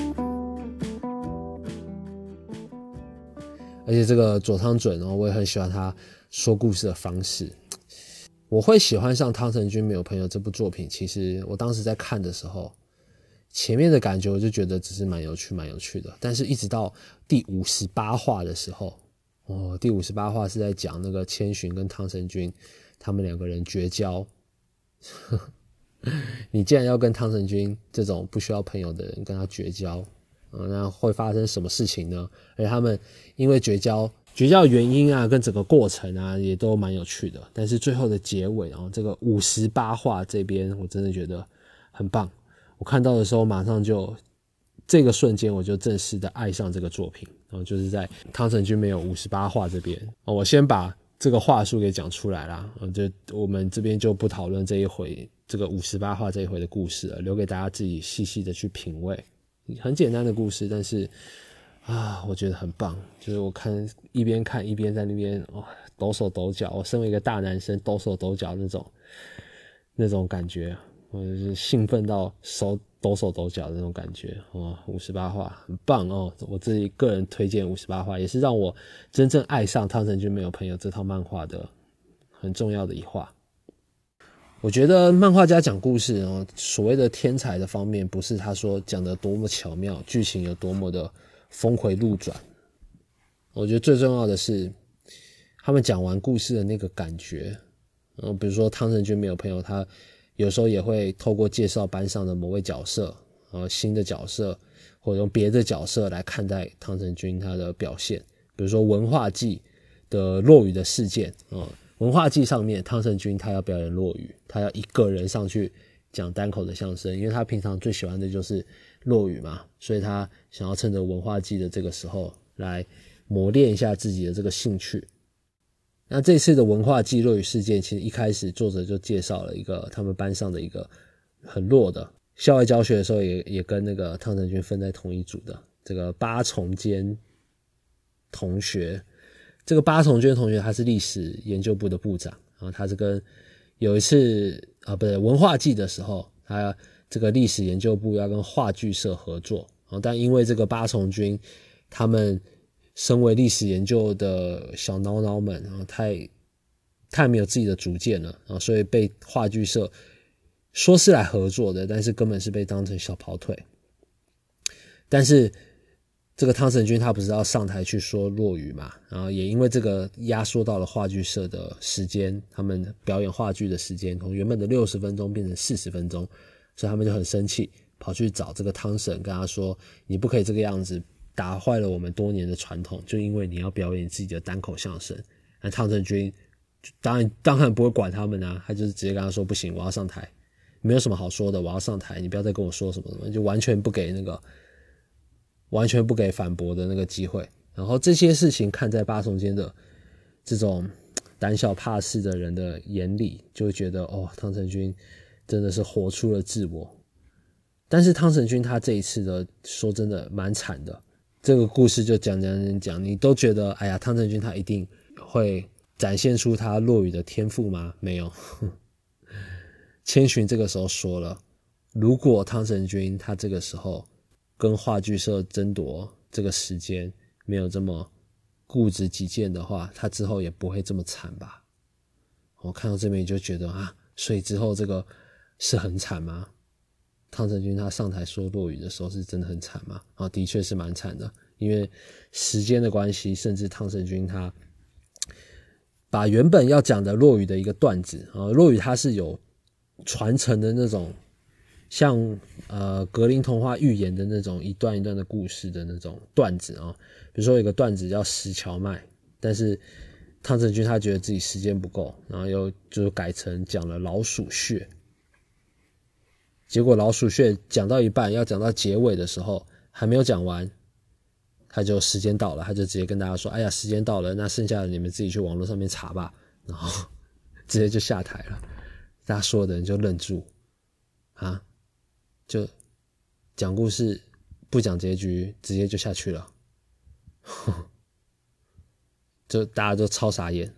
而且这个佐仓准哦，我也很喜欢他说故事的方式。我会喜欢上汤臣君没有朋友这部作品，其实我当时在看的时候，前面的感觉我就觉得只是蛮有趣、蛮有趣的。但是一直到第五十八话的时候，哦，第五十八话是在讲那个千寻跟汤神君他们两个人绝交。你既然要跟汤神君这种不需要朋友的人跟他绝交，啊，那会发生什么事情呢？而且他们因为绝交。绝交原因啊，跟整个过程啊，也都蛮有趣的。但是最后的结尾，然后这个五十八话这边，我真的觉得很棒。我看到的时候，马上就这个瞬间，我就正式的爱上这个作品。然后就是在汤臣君没有五十八话这边，我先把这个话术给讲出来啦。就我们这边就不讨论这一回这个五十八话这一回的故事了，留给大家自己细细的去品味。很简单的故事，但是。啊，我觉得很棒，就是我看一边看一边在那边哦抖手抖脚，我身为一个大男生抖手抖脚那种那种感觉，我是兴奋到手抖手抖脚的那种感觉哦。五十八话很棒哦，我自己个人推荐五十八话，也是让我真正爱上汤臣君没有朋友这套漫画的很重要的一话。我觉得漫画家讲故事哦，所谓的天才的方面，不是他说讲的多么巧妙，剧情有多么的。峰回路转，我觉得最重要的是他们讲完故事的那个感觉。嗯，比如说汤臣君没有朋友，他有时候也会透过介绍班上的某位角色，呃，新的角色，或者用别的角色来看待汤臣君他的表现。比如说文化祭的落雨的事件啊，文化祭上面汤臣君他要表演落雨，他要一个人上去讲单口的相声，因为他平常最喜欢的就是。落雨嘛，所以他想要趁着文化季的这个时候来磨练一下自己的这个兴趣。那这次的文化季落雨事件，其实一开始作者就介绍了一个他们班上的一个很弱的，校外教学的时候也也跟那个汤臣君分在同一组的这个八重间同学。这个八重间同学他是历史研究部的部长，然后他是跟有一次啊，不对，文化季的时候他。这个历史研究部要跟话剧社合作啊，但因为这个八重军，他们身为历史研究的小孬孬们然后，太太没有自己的主见了啊，所以被话剧社说是来合作的，但是根本是被当成小跑腿。但是这个汤神君他不是要上台去说落雨嘛，然后也因为这个压缩到了话剧社的时间，他们表演话剧的时间从原本的六十分钟变成四十分钟。所以他们就很生气，跑去找这个汤神，跟他说：“你不可以这个样子，打坏了我们多年的传统。就因为你要表演自己的单口相声。”那汤神君当然当然不会管他们啊，他就是直接跟他说：“不行，我要上台，没有什么好说的，我要上台，你不要再跟我说什么什么，就完全不给那个完全不给反驳的那个机会。”然后这些事情看在八重间的这种胆小怕事的人的眼里，就会觉得哦，汤神君。真的是活出了自我，但是汤神君他这一次的说真的蛮惨的。这个故事就讲讲讲讲，你都觉得哎呀，汤神君他一定会展现出他落雨的天赋吗？没有。千寻这个时候说了，如果汤神君他这个时候跟话剧社争夺这个时间没有这么固执己见的话，他之后也不会这么惨吧？我看到这边就觉得啊，所以之后这个。是很惨吗？汤臣君他上台说落雨的时候是真的很惨吗？啊，的确是蛮惨的，因为时间的关系，甚至汤臣君他把原本要讲的落雨的一个段子啊，落雨他是有传承的那种，像呃格林童话寓言的那种一段一段的故事的那种段子啊，比如说有个段子叫石桥麦，但是汤臣君他觉得自己时间不够，然后又就改成讲了老鼠穴。结果老鼠穴讲到一半，要讲到结尾的时候，还没有讲完，他就时间到了，他就直接跟大家说：“哎呀，时间到了，那剩下的你们自己去网络上面查吧。”然后直接就下台了，大家所有的人就愣住，啊，就讲故事不讲结局，直接就下去了，就大家都超傻眼。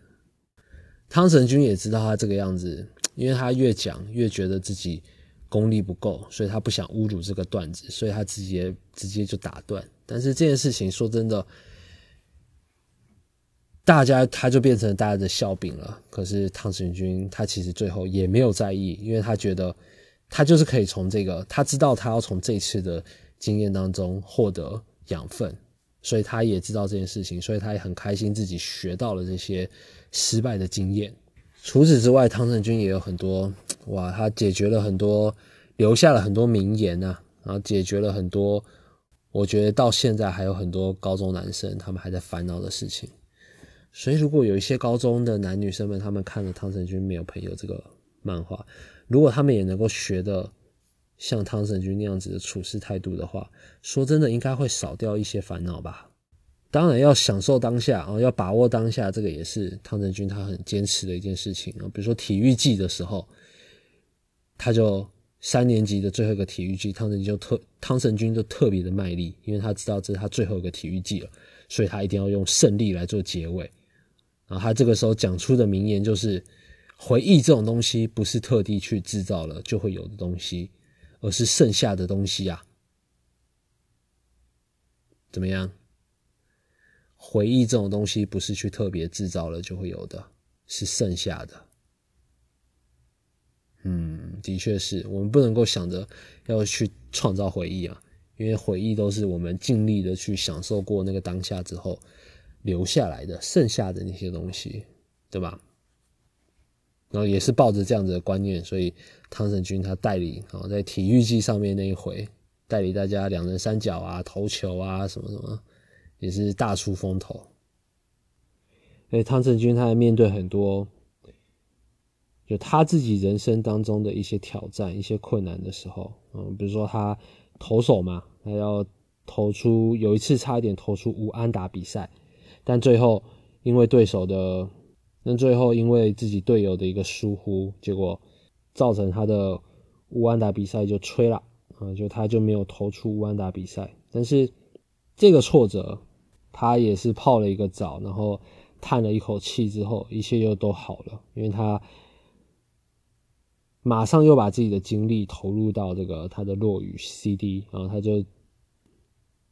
汤神君也知道他这个样子，因为他越讲越觉得自己。功力不够，所以他不想侮辱这个段子，所以他直接直接就打断。但是这件事情说真的，大家他就变成大家的笑柄了。可是汤神君他其实最后也没有在意，因为他觉得他就是可以从这个，他知道他要从这次的经验当中获得养分，所以他也知道这件事情，所以他也很开心自己学到了这些失败的经验。除此之外，汤神君也有很多哇，他解决了很多，留下了很多名言呐，然后解决了很多。我觉得到现在还有很多高中男生，他们还在烦恼的事情。所以，如果有一些高中的男女生们，他们看了汤神君没有朋友这个漫画，如果他们也能够学的像汤神君那样子的处事态度的话，说真的，应该会少掉一些烦恼吧。当然，要享受当下啊，要把握当下，这个也是汤神君他很坚持的一件事情啊。比如说体育季的时候，他就。三年级的最后一个体育季，汤神就特汤神君就特别的卖力，因为他知道这是他最后一个体育季了，所以他一定要用胜利来做结尾。然后他这个时候讲出的名言就是：“回忆这种东西不是特地去制造了就会有的东西，而是剩下的东西啊。”怎么样？回忆这种东西不是去特别制造了就会有的，是剩下的。嗯，的确是我们不能够想着要去创造回忆啊，因为回忆都是我们尽力的去享受过那个当下之后留下来的，剩下的那些东西，对吧？然后也是抱着这样子的观念，所以汤神君他带领啊，在体育季上面那一回，带领大家两人三角啊、投球啊什么什么，也是大出风头。哎，汤神君他还面对很多。就他自己人生当中的一些挑战、一些困难的时候，嗯，比如说他投手嘛，他要投出有一次差一点投出无安打比赛，但最后因为对手的，那最后因为自己队友的一个疏忽，结果造成他的乌安打比赛就吹了，啊，就他就没有投出乌安打比赛。但是这个挫折，他也是泡了一个澡，然后叹了一口气之后，一切又都好了，因为他。马上又把自己的精力投入到这个他的落雨 CD，然后他就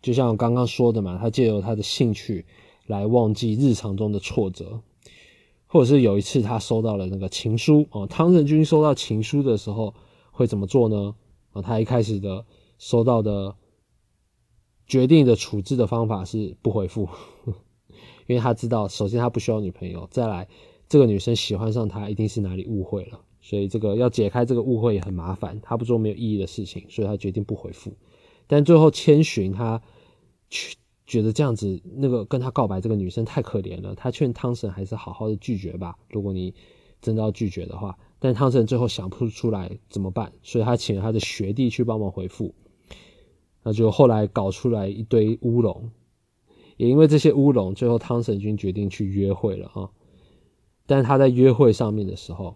就像我刚刚说的嘛，他借由他的兴趣来忘记日常中的挫折，或者是有一次他收到了那个情书哦，汤神君收到情书的时候会怎么做呢？啊，他一开始的收到的决定的处置的方法是不回复，因为他知道，首先他不需要女朋友，再来这个女生喜欢上他一定是哪里误会了。所以这个要解开这个误会也很麻烦，他不做没有意义的事情，所以他决定不回复。但最后千寻他去觉得这样子，那个跟他告白这个女生太可怜了，他劝汤神还是好好的拒绝吧。如果你真的要拒绝的话，但汤神最后想不出来怎么办，所以他请了他的学弟去帮忙回复。那就后来搞出来一堆乌龙，也因为这些乌龙，最后汤神君决定去约会了啊。但是他在约会上面的时候。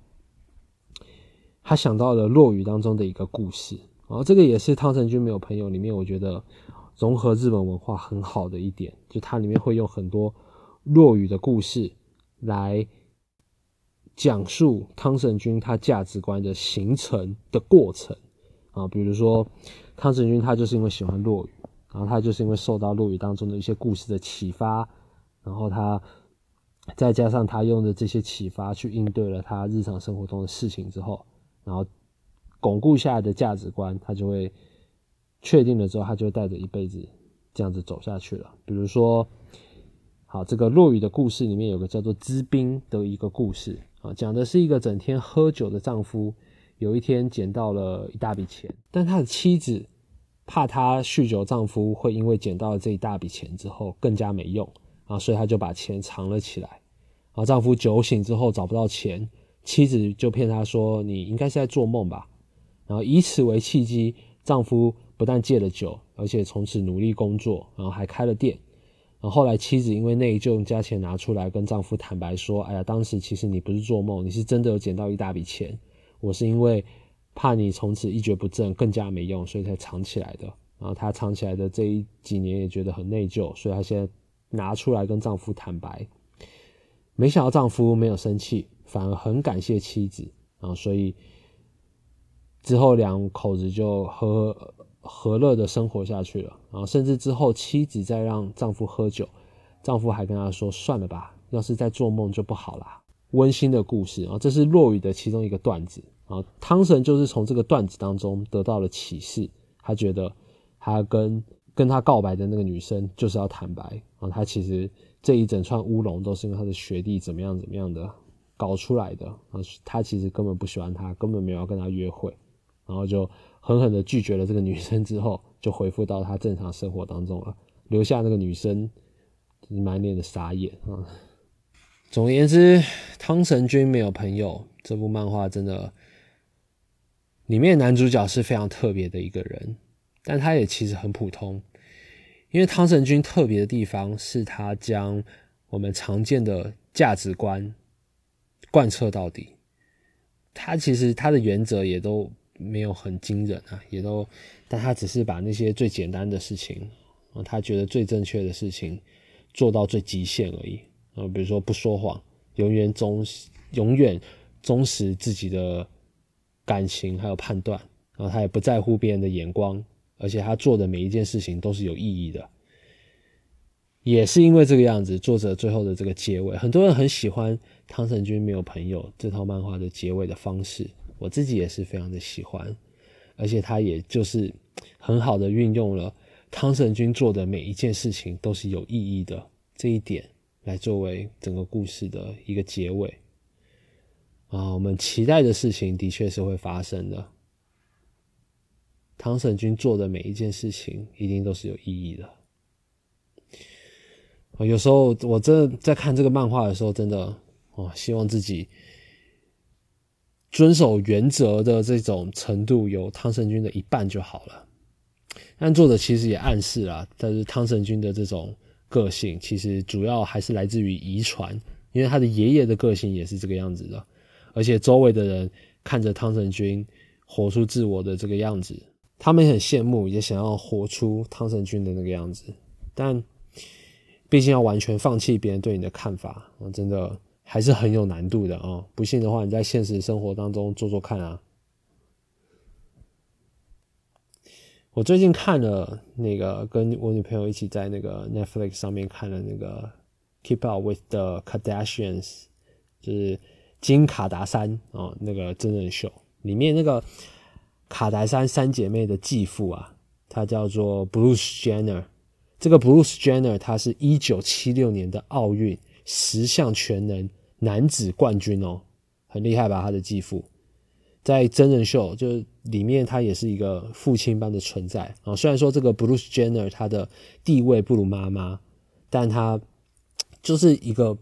他想到了落雨当中的一个故事，然后这个也是汤神君没有朋友里面，我觉得融合日本文化很好的一点，就它里面会用很多落雨的故事来讲述汤神君他价值观的形成的过程啊，比如说汤神君他就是因为喜欢落雨，然后他就是因为受到落雨当中的一些故事的启发，然后他再加上他用的这些启发去应对了他日常生活中的事情之后。然后巩固下来的价值观，他就会确定了之后，他就带着一辈子这样子走下去了。比如说，好，这个落雨的故事里面有个叫做知冰的一个故事啊，讲的是一个整天喝酒的丈夫，有一天捡到了一大笔钱，但他的妻子怕他酗酒丈夫会因为捡到了这一大笔钱之后更加没用啊，所以他就把钱藏了起来。啊，丈夫酒醒之后找不到钱。妻子就骗他说：“你应该是在做梦吧。”然后以此为契机，丈夫不但戒了酒，而且从此努力工作，然后还开了店。然后后来妻子因为内疚，加钱拿出来跟丈夫坦白说：“哎呀，当时其实你不是做梦，你是真的有捡到一大笔钱。我是因为怕你从此一蹶不振，更加没用，所以才藏起来的。”然后她藏起来的这一几年也觉得很内疚，所以她现在拿出来跟丈夫坦白。没想到丈夫没有生气。反而很感谢妻子然后，所以之后两口子就喝和乐的生活下去了。然后甚至之后妻子再让丈夫喝酒，丈夫还跟她说：“算了吧，要是在做梦就不好啦。温馨的故事啊，这是落雨的其中一个段子啊。汤神就是从这个段子当中得到了启示，他觉得他跟跟他告白的那个女生就是要坦白啊。他其实这一整串乌龙都是因为他的学弟怎么样怎么样的搞出来的啊。他其实根本不喜欢他，根本没有要跟他约会，然后就狠狠的拒绝了这个女生之后，就恢复到他正常生活当中了，留下那个女生。满脸的傻眼啊！总而言之，汤神君没有朋友。这部漫画真的，里面男主角是非常特别的一个人，但他也其实很普通。因为汤神君特别的地方是他将我们常见的价值观贯彻到底。他其实他的原则也都没有很惊人啊，也都，但他只是把那些最简单的事情啊，他觉得最正确的事情。做到最极限而已啊，比如说不说谎，永远忠永远忠实自己的感情还有判断，然后他也不在乎别人的眼光，而且他做的每一件事情都是有意义的。也是因为这个样子，作者最后的这个结尾，很多人很喜欢汤神君没有朋友这套漫画的结尾的方式，我自己也是非常的喜欢，而且他也就是很好的运用了。汤神君做的每一件事情都是有意义的，这一点来作为整个故事的一个结尾啊，我们期待的事情的确是会发生的。汤神君做的每一件事情一定都是有意义的。啊有时候我真的在看这个漫画的时候，真的哦，希望自己遵守原则的这种程度有汤神君的一半就好了。但作者其实也暗示了，但是汤神君的这种个性，其实主要还是来自于遗传，因为他的爷爷的个性也是这个样子的，而且周围的人看着汤神君活出自我的这个样子，他们很羡慕，也想要活出汤神君的那个样子，但毕竟要完全放弃别人对你的看法，我真的还是很有难度的啊！不信的话，你在现实生活当中做做看啊。我最近看了那个，跟我女朋友一起在那个 Netflix 上面看了那个《Keep Up with the Kardashians》，就是金卡达山哦，那个真人秀里面那个卡达山三姐妹的继父啊，他叫做 Bruce Jenner。这个 Bruce Jenner 他是一九七六年的奥运十项全能男子冠军哦，很厉害吧？他的继父。在真人秀就是里面，他也是一个父亲般的存在啊。虽然说这个 Bruce Jenner 他的地位不如妈妈，但他就是一个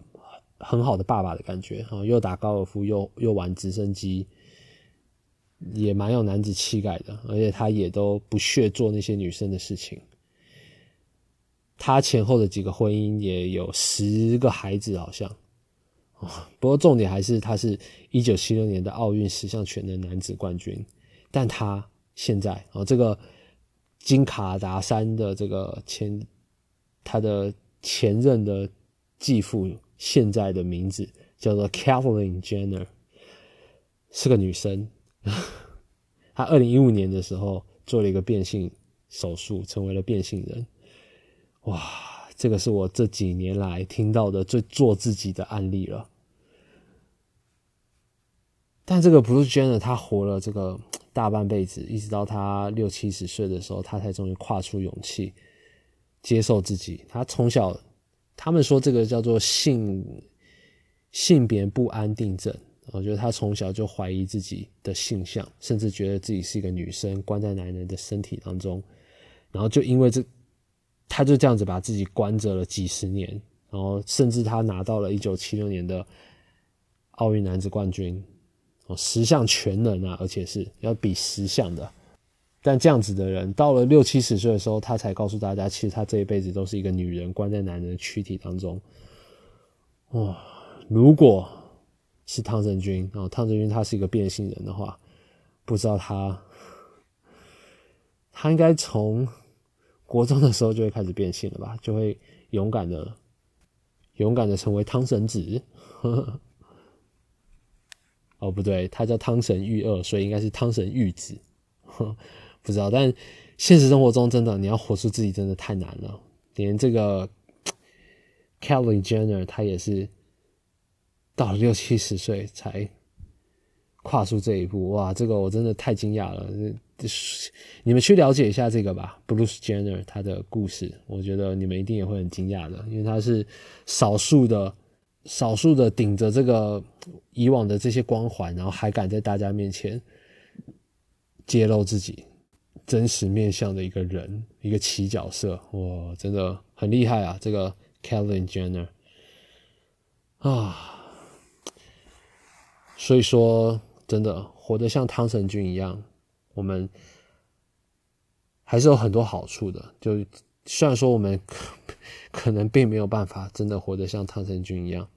很好的爸爸的感觉啊。又打高尔夫，又又玩直升机，也蛮有男子气概的。而且他也都不屑做那些女生的事情。他前后的几个婚姻也有十个孩子，好像。不过重点还是他是一九七六年的奥运十项全能男子冠军，但他现在啊，这个金卡达山的这个前他的前任的继父，现在的名字叫做 Kathleen Jenner，是个女生。她二零一五年的时候做了一个变性手术，成为了变性人。哇！这个是我这几年来听到的最做自己的案例了。但这个 Bruce Jenner 他活了这个大半辈子，一直到他六七十岁的时候，他才终于跨出勇气接受自己。他从小，他们说这个叫做性性别不安定症。我觉得他从小就怀疑自己的性向，甚至觉得自己是一个女生，关在男人的身体当中，然后就因为这。他就这样子把自己关着了几十年，然后甚至他拿到了一九七六年的奥运男子冠军，哦，十项全能啊，而且是要比十项的。但这样子的人到了六七十岁的时候，他才告诉大家，其实他这一辈子都是一个女人关在男人的躯体当中。哇，如果是汤神君啊，汤神君他是一个变性人的话，不知道他他应该从。国中的时候就会开始变性了吧？就会勇敢的、勇敢的成为汤神子。哦，不对，他叫汤神玉二，所以应该是汤神玉子。不知道，但现实生活中真的，你要活出自己真的太难了。连这个 Kelly Jenner 他也是到了六七十岁才跨出这一步，哇，这个我真的太惊讶了。你们去了解一下这个吧，Bruce Jenner 他的故事，我觉得你们一定也会很惊讶的，因为他是少数的、少数的顶着这个以往的这些光环，然后还敢在大家面前揭露自己真实面相的一个人，一个奇角色，哇，真的很厉害啊！这个 Kevin Jenner 啊，所以说，真的活得像汤神君一样。我们还是有很多好处的，就虽然说我们 可能并没有办法真的活得像汤神君一样，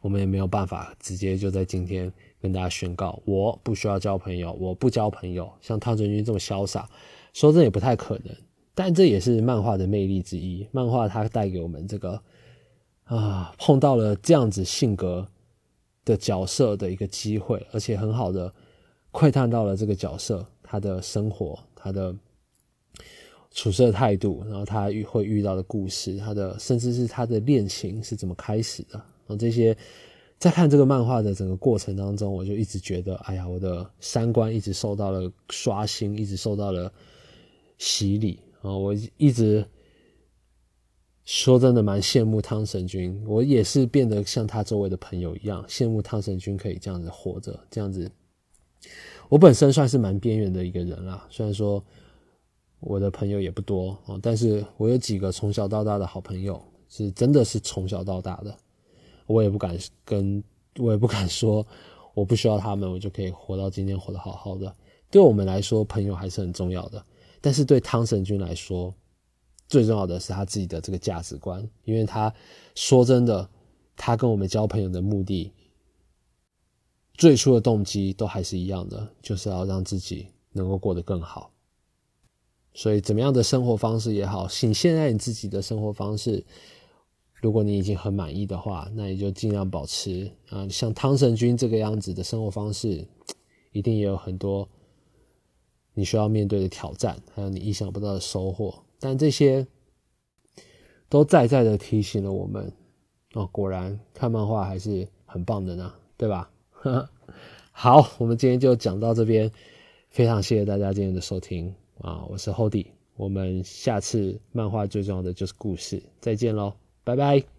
我们也没有办法直接就在今天跟大家宣告我不需要交朋友，我不交朋友，像汤神君这么潇洒，说真也不太可能。但这也是漫画的魅力之一，漫画它带给我们这个啊碰到了这样子性格的角色的一个机会，而且很好的。窥探到了这个角色他的生活，他的处事的态度，然后他遇会遇到的故事，他的甚至是他的恋情是怎么开始的，然后这些在看这个漫画的整个过程当中，我就一直觉得，哎呀，我的三观一直受到了刷新，一直受到了洗礼啊！我一直说真的蛮羡慕汤神君，我也是变得像他周围的朋友一样羡慕汤神君可以这样子活着，这样子。我本身算是蛮边缘的一个人啦，虽然说我的朋友也不多啊，但是我有几个从小到大的好朋友，是真的是从小到大的，我也不敢跟，我也不敢说我不需要他们，我就可以活到今天活得好好的。对我们来说，朋友还是很重要的，但是对汤神君来说，最重要的是他自己的这个价值观，因为他说真的，他跟我们交朋友的目的。最初的动机都还是一样的，就是要让自己能够过得更好。所以，怎么样的生活方式也好，你现在你自己的生活方式，如果你已经很满意的话，那你就尽量保持啊，像汤神君这个样子的生活方式，一定也有很多你需要面对的挑战，还有你意想不到的收获。但这些都在在的提醒了我们，哦，果然看漫画还是很棒的呢，对吧？好，我们今天就讲到这边，非常谢谢大家今天的收听啊！我是 Hody，我们下次漫画最重要的就是故事，再见喽，拜拜。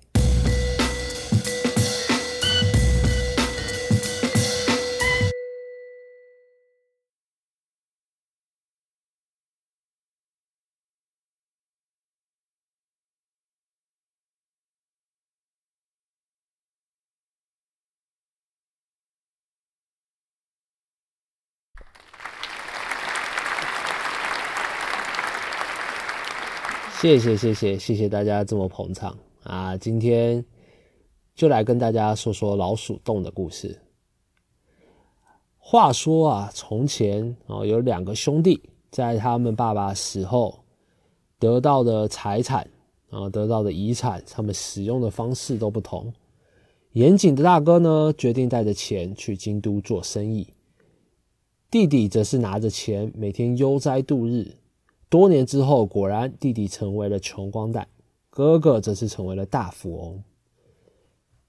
谢谢谢谢谢谢大家这么捧场啊！今天就来跟大家说说老鼠洞的故事。话说啊，从前啊有两个兄弟，在他们爸爸死后得到的财产啊，得到的遗产，他们使用的方式都不同。严谨的大哥呢，决定带着钱去京都做生意；弟弟则是拿着钱每天悠哉度日。多年之后，果然弟弟成为了穷光蛋，哥哥则是成为了大富翁。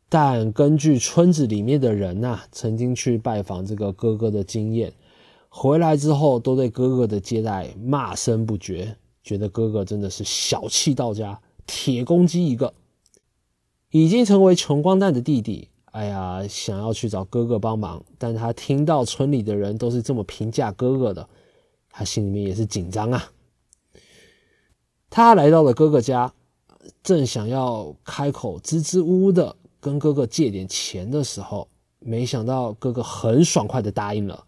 但根据村子里面的人呐，曾经去拜访这个哥哥的经验，回来之后都对哥哥的接待骂声不绝，觉得哥哥真的是小气到家，铁公鸡一个。已经成为穷光蛋的弟弟，哎呀，想要去找哥哥帮忙，但他听到村里的人都是这么评价哥哥的，他心里面也是紧张啊。他来到了哥哥家，正想要开口支支吾吾的跟哥哥借点钱的时候，没想到哥哥很爽快的答应了，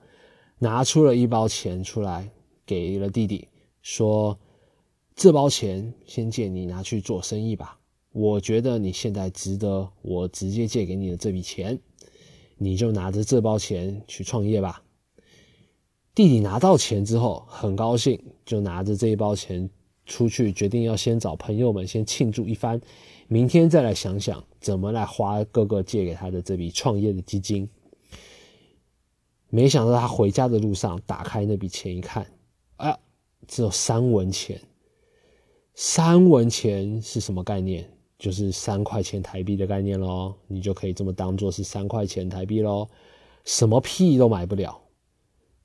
拿出了一包钱出来给了弟弟，说：“这包钱先借你拿去做生意吧，我觉得你现在值得我直接借给你的这笔钱，你就拿着这包钱去创业吧。”弟弟拿到钱之后很高兴，就拿着这一包钱。出去决定要先找朋友们先庆祝一番，明天再来想想怎么来花哥哥借给他的这笔创业的基金。没想到他回家的路上打开那笔钱一看，啊，只有三文钱。三文钱是什么概念？就是三块钱台币的概念喽，你就可以这么当做是三块钱台币喽，什么屁都买不了。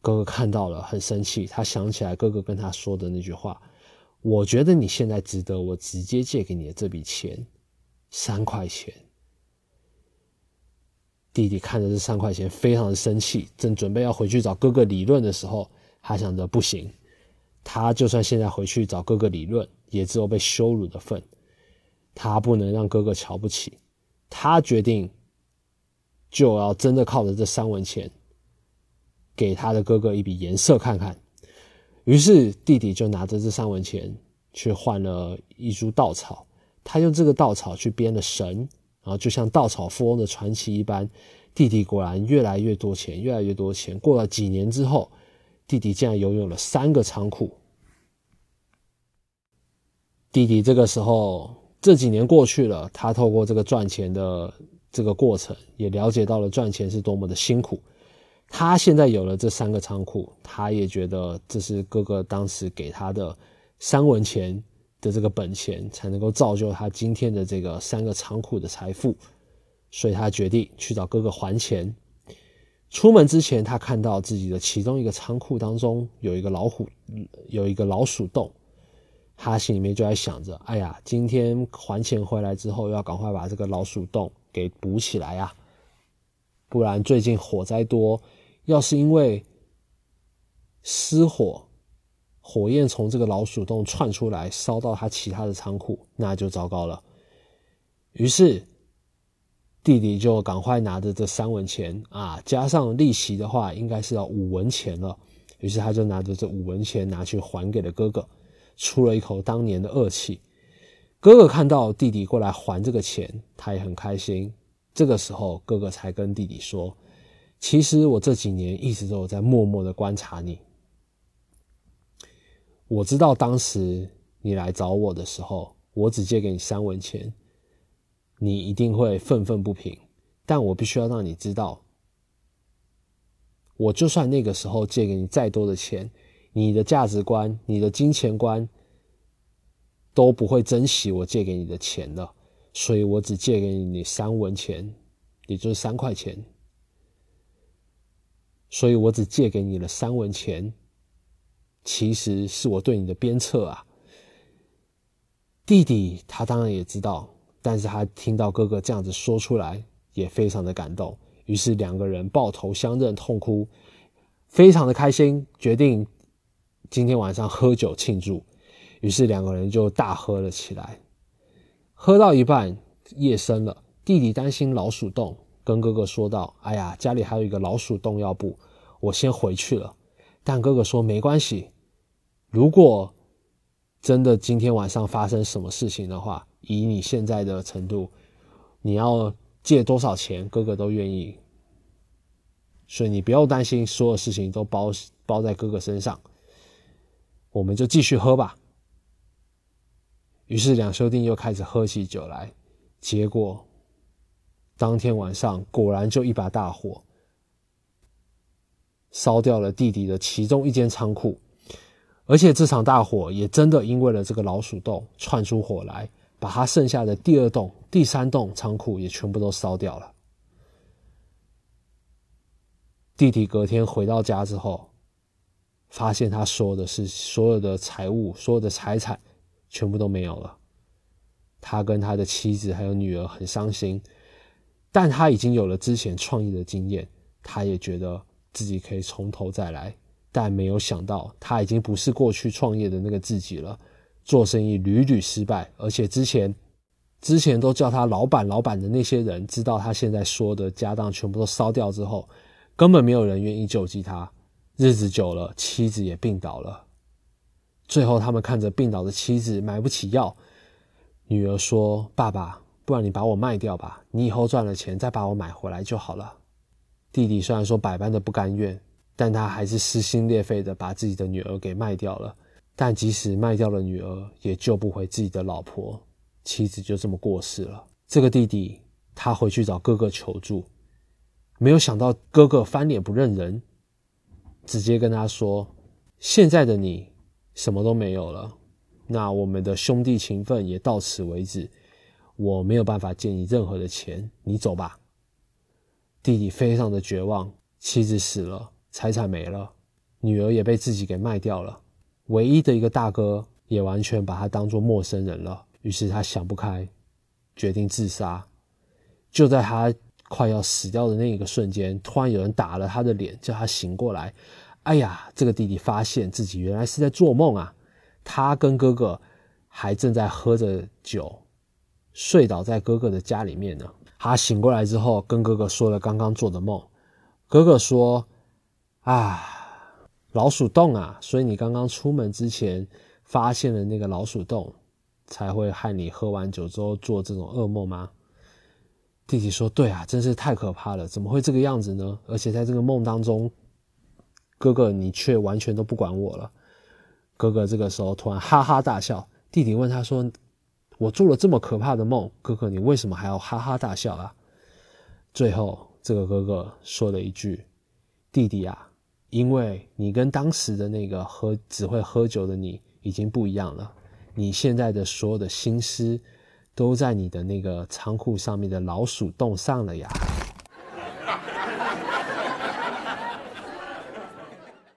哥哥看到了，很生气，他想起来哥哥跟他说的那句话：“我觉得你现在值得我直接借给你的这笔钱，三块钱。”弟弟看着这三块钱，非常的生气，正准备要回去找哥哥理论的时候，他想着不行，他就算现在回去找哥哥理论，也只有被羞辱的份。他不能让哥哥瞧不起，他决定就要真的靠着这三文钱，给他的哥哥一笔颜色看看。于是弟弟就拿着这三文钱去换了一株稻草，他用这个稻草去编了绳。然后就像稻草富翁的传奇一般，弟弟果然越来越多钱，越来越多钱。过了几年之后，弟弟竟然拥有了三个仓库。弟弟这个时候，这几年过去了，他透过这个赚钱的这个过程，也了解到了赚钱是多么的辛苦。他现在有了这三个仓库，他也觉得这是哥哥当时给他的三文钱。的这个本钱才能够造就他今天的这个三个仓库的财富，所以他决定去找哥哥还钱。出门之前，他看到自己的其中一个仓库当中有一个老虎，有一个老鼠洞，他心里面就在想着：哎呀，今天还钱回来之后，要赶快把这个老鼠洞给补起来呀，不然最近火灾多，要是因为失火。火焰从这个老鼠洞窜出来，烧到他其他的仓库，那就糟糕了。于是弟弟就赶快拿着这三文钱啊，加上利息的话，应该是要五文钱了。于是他就拿着这五文钱拿去还给了哥哥，出了一口当年的恶气。哥哥看到弟弟过来还这个钱，他也很开心。这个时候，哥哥才跟弟弟说：“其实我这几年一直都有在默默的观察你。”我知道当时你来找我的时候，我只借给你三文钱，你一定会愤愤不平。但我必须要让你知道，我就算那个时候借给你再多的钱，你的价值观、你的金钱观都不会珍惜我借给你的钱的。所以我只借给你三文钱，也就是三块钱。所以我只借给你了三文钱。其实是我对你的鞭策啊，弟弟他当然也知道，但是他听到哥哥这样子说出来，也非常的感动，于是两个人抱头相认，痛哭，非常的开心，决定今天晚上喝酒庆祝，于是两个人就大喝了起来。喝到一半，夜深了，弟弟担心老鼠洞，跟哥哥说道：“哎呀，家里还有一个老鼠洞要补，我先回去了。”但哥哥说：“没关系。”如果真的今天晚上发生什么事情的话，以你现在的程度，你要借多少钱，哥哥都愿意。所以你不要担心，所有事情都包包在哥哥身上。我们就继续喝吧。于是两兄弟又开始喝起酒来。结果当天晚上果然就一把大火，烧掉了弟弟的其中一间仓库。而且这场大火也真的因为了这个老鼠洞窜出火来，把他剩下的第二栋、第三栋仓库也全部都烧掉了。弟弟隔天回到家之后，发现他所有的是所有的财物、所有的财产全部都没有了。他跟他的妻子还有女儿很伤心，但他已经有了之前创业的经验，他也觉得自己可以从头再来。但没有想到，他已经不是过去创业的那个自己了。做生意屡屡失败，而且之前之前都叫他老板老板的那些人，知道他现在说的家当全部都烧掉之后，根本没有人愿意救济他。日子久了，妻子也病倒了。最后，他们看着病倒的妻子买不起药，女儿说：“爸爸，不然你把我卖掉吧，你以后赚了钱再把我买回来就好了。”弟弟虽然说百般的不甘愿。但他还是撕心裂肺的把自己的女儿给卖掉了。但即使卖掉了女儿，也救不回自己的老婆，妻子就这么过世了。这个弟弟他回去找哥哥求助，没有想到哥哥翻脸不认人，直接跟他说：“现在的你什么都没有了，那我们的兄弟情分也到此为止。我没有办法借你任何的钱，你走吧。”弟弟非常的绝望，妻子死了，财产没了，女儿也被自己给卖掉了，唯一的一个大哥也完全把他当做陌生人了。于是他想不开，决定自杀。就在他快要死掉的那一个瞬间，突然有人打了他的脸，叫他醒过来。哎呀，这个弟弟发现自己原来是在做梦啊！他跟哥哥还正在喝着酒，睡倒在哥哥的家里面呢。他醒过来之后，跟哥哥说了刚刚做的梦。哥哥说：“啊，老鼠洞啊！所以你刚刚出门之前发现了那个老鼠洞，才会害你喝完酒之后做这种噩梦吗？”弟弟说：“对啊，真是太可怕了！怎么会这个样子呢？而且在这个梦当中。”哥哥，你却完全都不管我了。哥哥这个时候突然哈哈大笑。弟弟问他说：“我做了这么可怕的梦，哥哥你为什么还要哈哈大笑啊？”最后，这个哥哥说了一句：“弟弟啊，因为你跟当时的那个喝只会喝酒的你已经不一样了。你现在的所有的心思都在你的那个仓库上面的老鼠洞上了呀。”